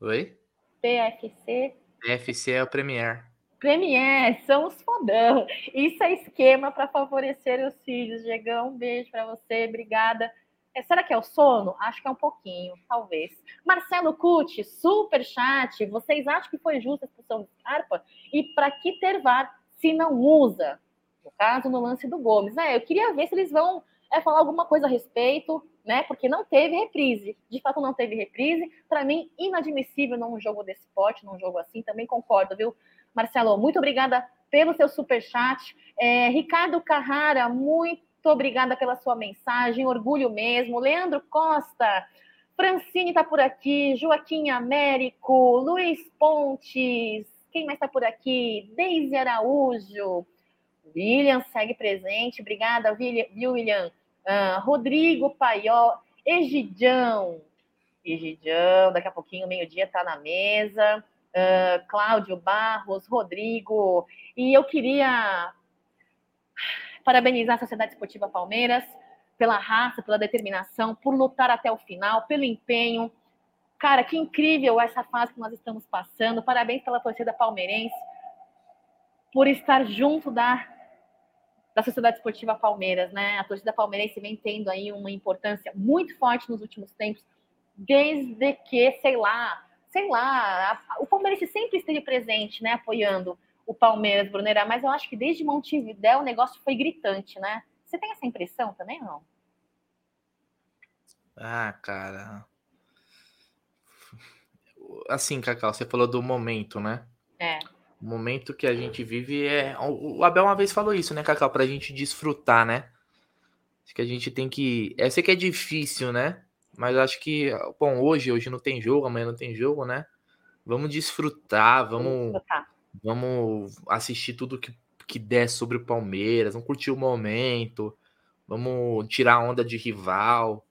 Oi? PFC. PFC é o Premier. Premier, são os fodão. Isso é esquema para favorecer os filhos. Diegão, um beijo para você, obrigada é, será que é o sono? Acho que é um pouquinho, talvez. Marcelo Cucci, super chat. Vocês acham que foi justa a expulsão do Scarpa? E para que ter VAR se não usa? No caso, no lance do Gomes. É, eu queria ver se eles vão é, falar alguma coisa a respeito, né? Porque não teve reprise. De fato, não teve reprise. Para mim, inadmissível num jogo desse porte, num jogo assim. Também concordo, viu? Marcelo, muito obrigada pelo seu super chat. É, Ricardo Carrara, muito muito obrigada pela sua mensagem, orgulho mesmo. Leandro Costa, Francine está por aqui, Joaquim Américo, Luiz Pontes, quem mais está por aqui? Deise Araújo, William segue presente, obrigada, William. Uh, Rodrigo Paió, Egidião, Egidião, daqui a pouquinho, meio-dia, está na mesa. Uh, Cláudio Barros, Rodrigo, e eu queria parabenizar a Sociedade Esportiva Palmeiras pela raça, pela determinação, por lutar até o final, pelo empenho. Cara, que incrível essa fase que nós estamos passando. Parabéns pela torcida palmeirense, por estar junto da, da Sociedade Esportiva Palmeiras, né? A torcida palmeirense vem tendo aí uma importância muito forte nos últimos tempos, desde que, sei lá, sei lá, a, o palmeirense sempre esteve presente, né, apoiando o Palmeiras, Brunerá, mas eu acho que desde Montevidéu o negócio foi gritante, né? Você tem essa impressão também ou não? Ah, cara. Assim, Cacau, você falou do momento, né? É. O momento que a gente vive é. O Abel uma vez falou isso, né, Cacau? Pra gente desfrutar, né? Acho que a gente tem que. Eu sei que é difícil, né? Mas acho que, bom, hoje, hoje não tem jogo, amanhã não tem jogo, né? Vamos desfrutar, vamos. vamos desfrutar. Vamos assistir tudo que, que der sobre o Palmeiras, vamos curtir o momento, vamos tirar onda de rival.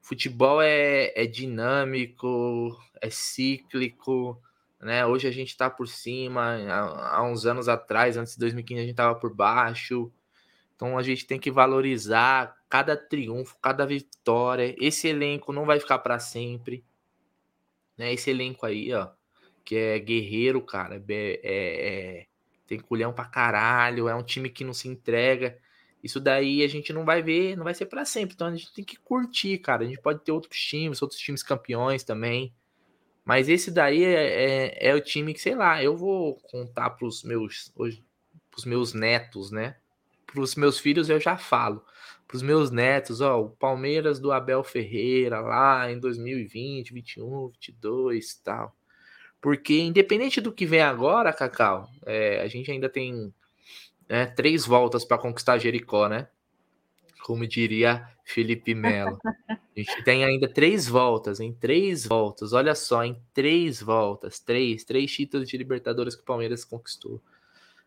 Futebol é, é dinâmico, é cíclico, né? Hoje a gente está por cima, há, há, uns anos atrás, antes de 2015, a gente estava por baixo. Então a gente tem que valorizar cada triunfo, cada vitória. Esse elenco não vai ficar para sempre. Né? Esse elenco aí, ó, que é guerreiro, cara. É, é, é, tem culhão pra caralho. É um time que não se entrega. isso daí a gente não vai ver, não vai ser para sempre. Então a gente tem que curtir, cara. A gente pode ter outros times, outros times campeões também. Mas esse daí é, é, é o time que, sei lá, eu vou contar pros meus, pros meus netos, né? Pros meus filhos eu já falo. Pros meus netos, ó, o Palmeiras do Abel Ferreira lá em 2020, 21, 22 e tal. Porque independente do que vem agora, Cacau, é, a gente ainda tem né, três voltas para conquistar Jericó, né? Como diria Felipe Melo. A gente tem ainda três voltas, em três voltas. Olha só, em três voltas, três, três títulos de Libertadores que o Palmeiras conquistou.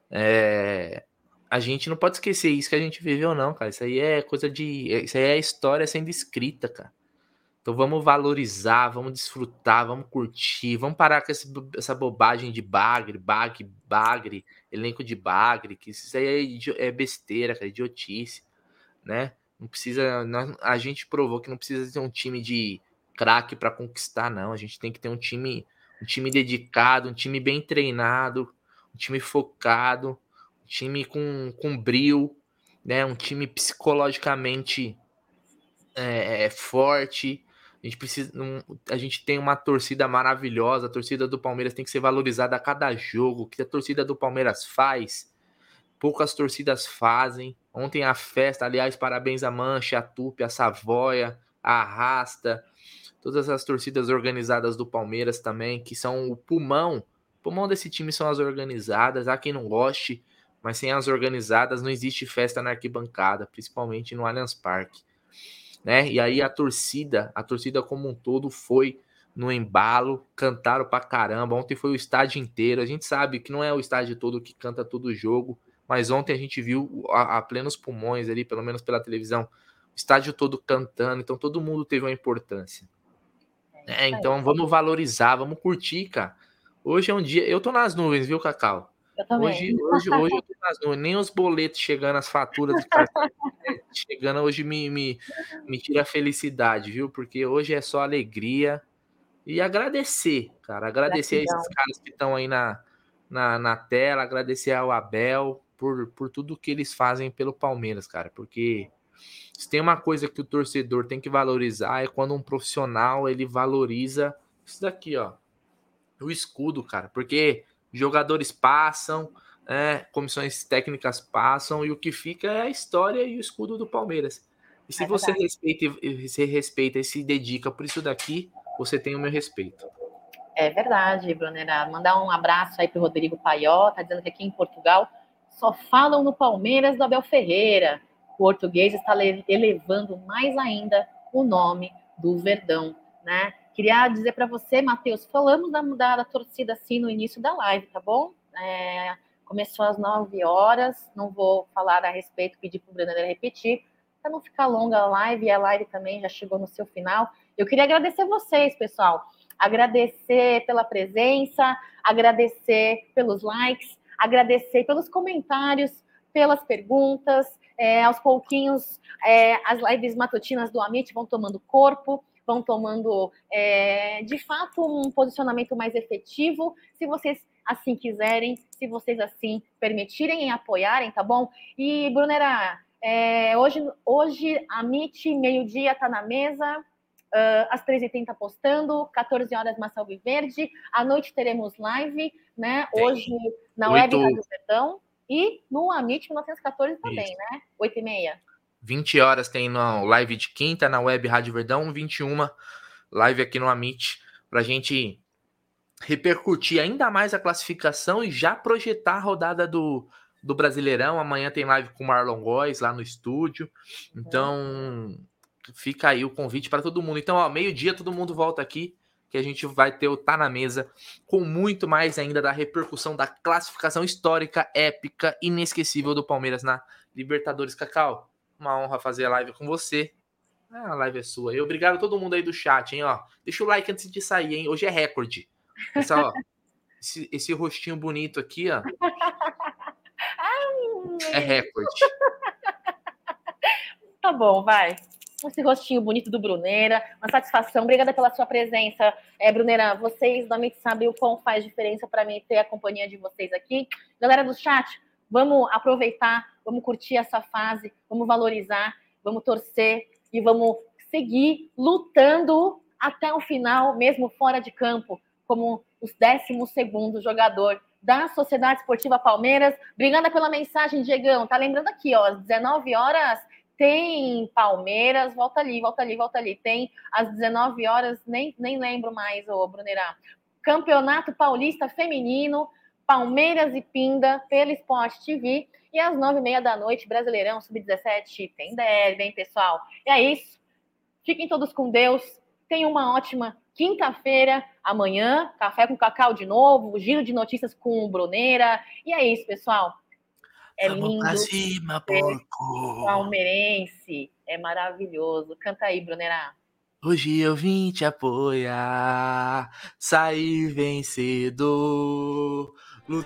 É, a gente não pode esquecer isso que a gente viveu, não, cara. Isso aí é coisa de. Isso aí é história sendo escrita, cara. Então vamos valorizar, vamos desfrutar, vamos curtir, vamos parar com essa bobagem de bagre, bagre, bagre, elenco de bagre, que isso aí é, é besteira, cara, é idiotice, né? Não precisa, a gente provou que não precisa ter um time de craque para conquistar, não. A gente tem que ter um time, um time dedicado, um time bem treinado, um time focado, time com, com brilho, né? Um time psicologicamente é, é forte, a gente precisa. Um, a gente tem uma torcida maravilhosa. A torcida do Palmeiras tem que ser valorizada a cada jogo. O que a torcida do Palmeiras faz, poucas torcidas fazem. Ontem a festa, aliás, parabéns a Mancha, a Tupi, a Savoia, a Arrasta, todas as torcidas organizadas do Palmeiras também, que são o pulmão. O pulmão desse time são as organizadas. Há quem não goste, mas sem as organizadas não existe festa na arquibancada, principalmente no Allianz Parque né? E aí a torcida, a torcida como um todo foi no embalo, cantaram pra caramba. Ontem foi o estádio inteiro. A gente sabe que não é o estádio todo que canta todo o jogo, mas ontem a gente viu a, a plenos pulmões ali, pelo menos pela televisão, o estádio todo cantando. Então todo mundo teve uma importância. É, é então vamos valorizar, vamos curtir, cara. Hoje é um dia. Eu tô nas nuvens, viu, Cacau? Hoje, hoje, hoje eu tô nas nuvens. Nem os boletos chegando, as faturas chegando hoje me, me, me tira a felicidade, viu? Porque hoje é só alegria e agradecer, cara. Agradecer a esses caras que estão aí na, na, na, tela, agradecer ao Abel por, por tudo que eles fazem pelo Palmeiras, cara. Porque se tem uma coisa que o torcedor tem que valorizar é quando um profissional ele valoriza isso daqui, ó. O escudo, cara. Porque jogadores passam, é, comissões técnicas passam e o que fica é a história e o escudo do Palmeiras. E se é você respeita, se respeita e se dedica por isso daqui, você tem o meu respeito. É verdade, Brunera. Mandar um abraço aí pro Rodrigo Paió, tá dizendo que aqui em Portugal só falam no Palmeiras do Abel Ferreira. O português está elevando mais ainda o nome do Verdão, né? Queria dizer para você, Matheus, falamos da, da, da torcida assim no início da live, tá bom? É, Começou às 9 horas, não vou falar a respeito, pedir para o Brunner repetir, para não ficar longa a live, e a live também já chegou no seu final. Eu queria agradecer vocês, pessoal. Agradecer pela presença, agradecer pelos likes, agradecer pelos comentários, pelas perguntas. É, aos pouquinhos, é, as lives matutinas do Amit vão tomando corpo, vão tomando, é, de fato, um posicionamento mais efetivo. Se vocês assim quiserem, se vocês assim permitirem e apoiarem, tá bom? E, Brunera, é, hoje, hoje a MIT, meio-dia, tá na mesa, uh, às 13h30 postando, 14 horas Massa Verde, à noite teremos live, né? Hoje na Web Rádio Verdão e no Amit 1914 também, Isso. né? 8h30. 20 horas tem no live de quinta na Web Rádio Verdão, 21 live aqui no Amit, pra gente repercutir ainda mais a classificação e já projetar a rodada do, do Brasileirão. Amanhã tem live com o Marlon Góes lá no estúdio. Então, fica aí o convite para todo mundo. Então, ó, meio-dia todo mundo volta aqui que a gente vai ter o Tá na Mesa com muito mais ainda da repercussão da classificação histórica, épica, inesquecível do Palmeiras na Libertadores. Cacau, uma honra fazer a live com você. Ah, a live é sua. E obrigado a todo mundo aí do chat, hein, ó. Deixa o like antes de sair, hein. Hoje é recorde. Pessoal, [LAUGHS] esse, esse rostinho bonito aqui, ó. é recorde. [LAUGHS] Tá bom, vai. Esse rostinho bonito do Bruneira, uma satisfação. Obrigada pela sua presença, é, Bruneira. Vocês realmente sabem o quão faz diferença para mim ter a companhia de vocês aqui. Galera do chat, vamos aproveitar vamos curtir essa fase, vamos valorizar, vamos torcer e vamos seguir lutando até o final, mesmo fora de campo, como os 12 segundo jogador da Sociedade Esportiva Palmeiras. Obrigada pela mensagem, Diegão. Tá lembrando aqui, ó, às 19 horas tem Palmeiras, volta ali, volta ali, volta ali. Tem às 19 horas, nem, nem lembro mais, ô Brunerá. Campeonato Paulista Feminino, Palmeiras e Pinda, pela Esporte TV. E às nove e meia da noite, Brasileirão Sub-17, tem derby, hein, pessoal? E é isso. Fiquem todos com Deus. Tenham uma ótima quinta-feira. Amanhã, café com cacau de novo, giro de notícias com o Bruneira. E é isso, pessoal. É Vamos lindo. pra cima, porco. Palmeirense. É maravilhoso. Canta aí, Brunerá. Hoje eu vim te apoiar, sair vencedor. 路。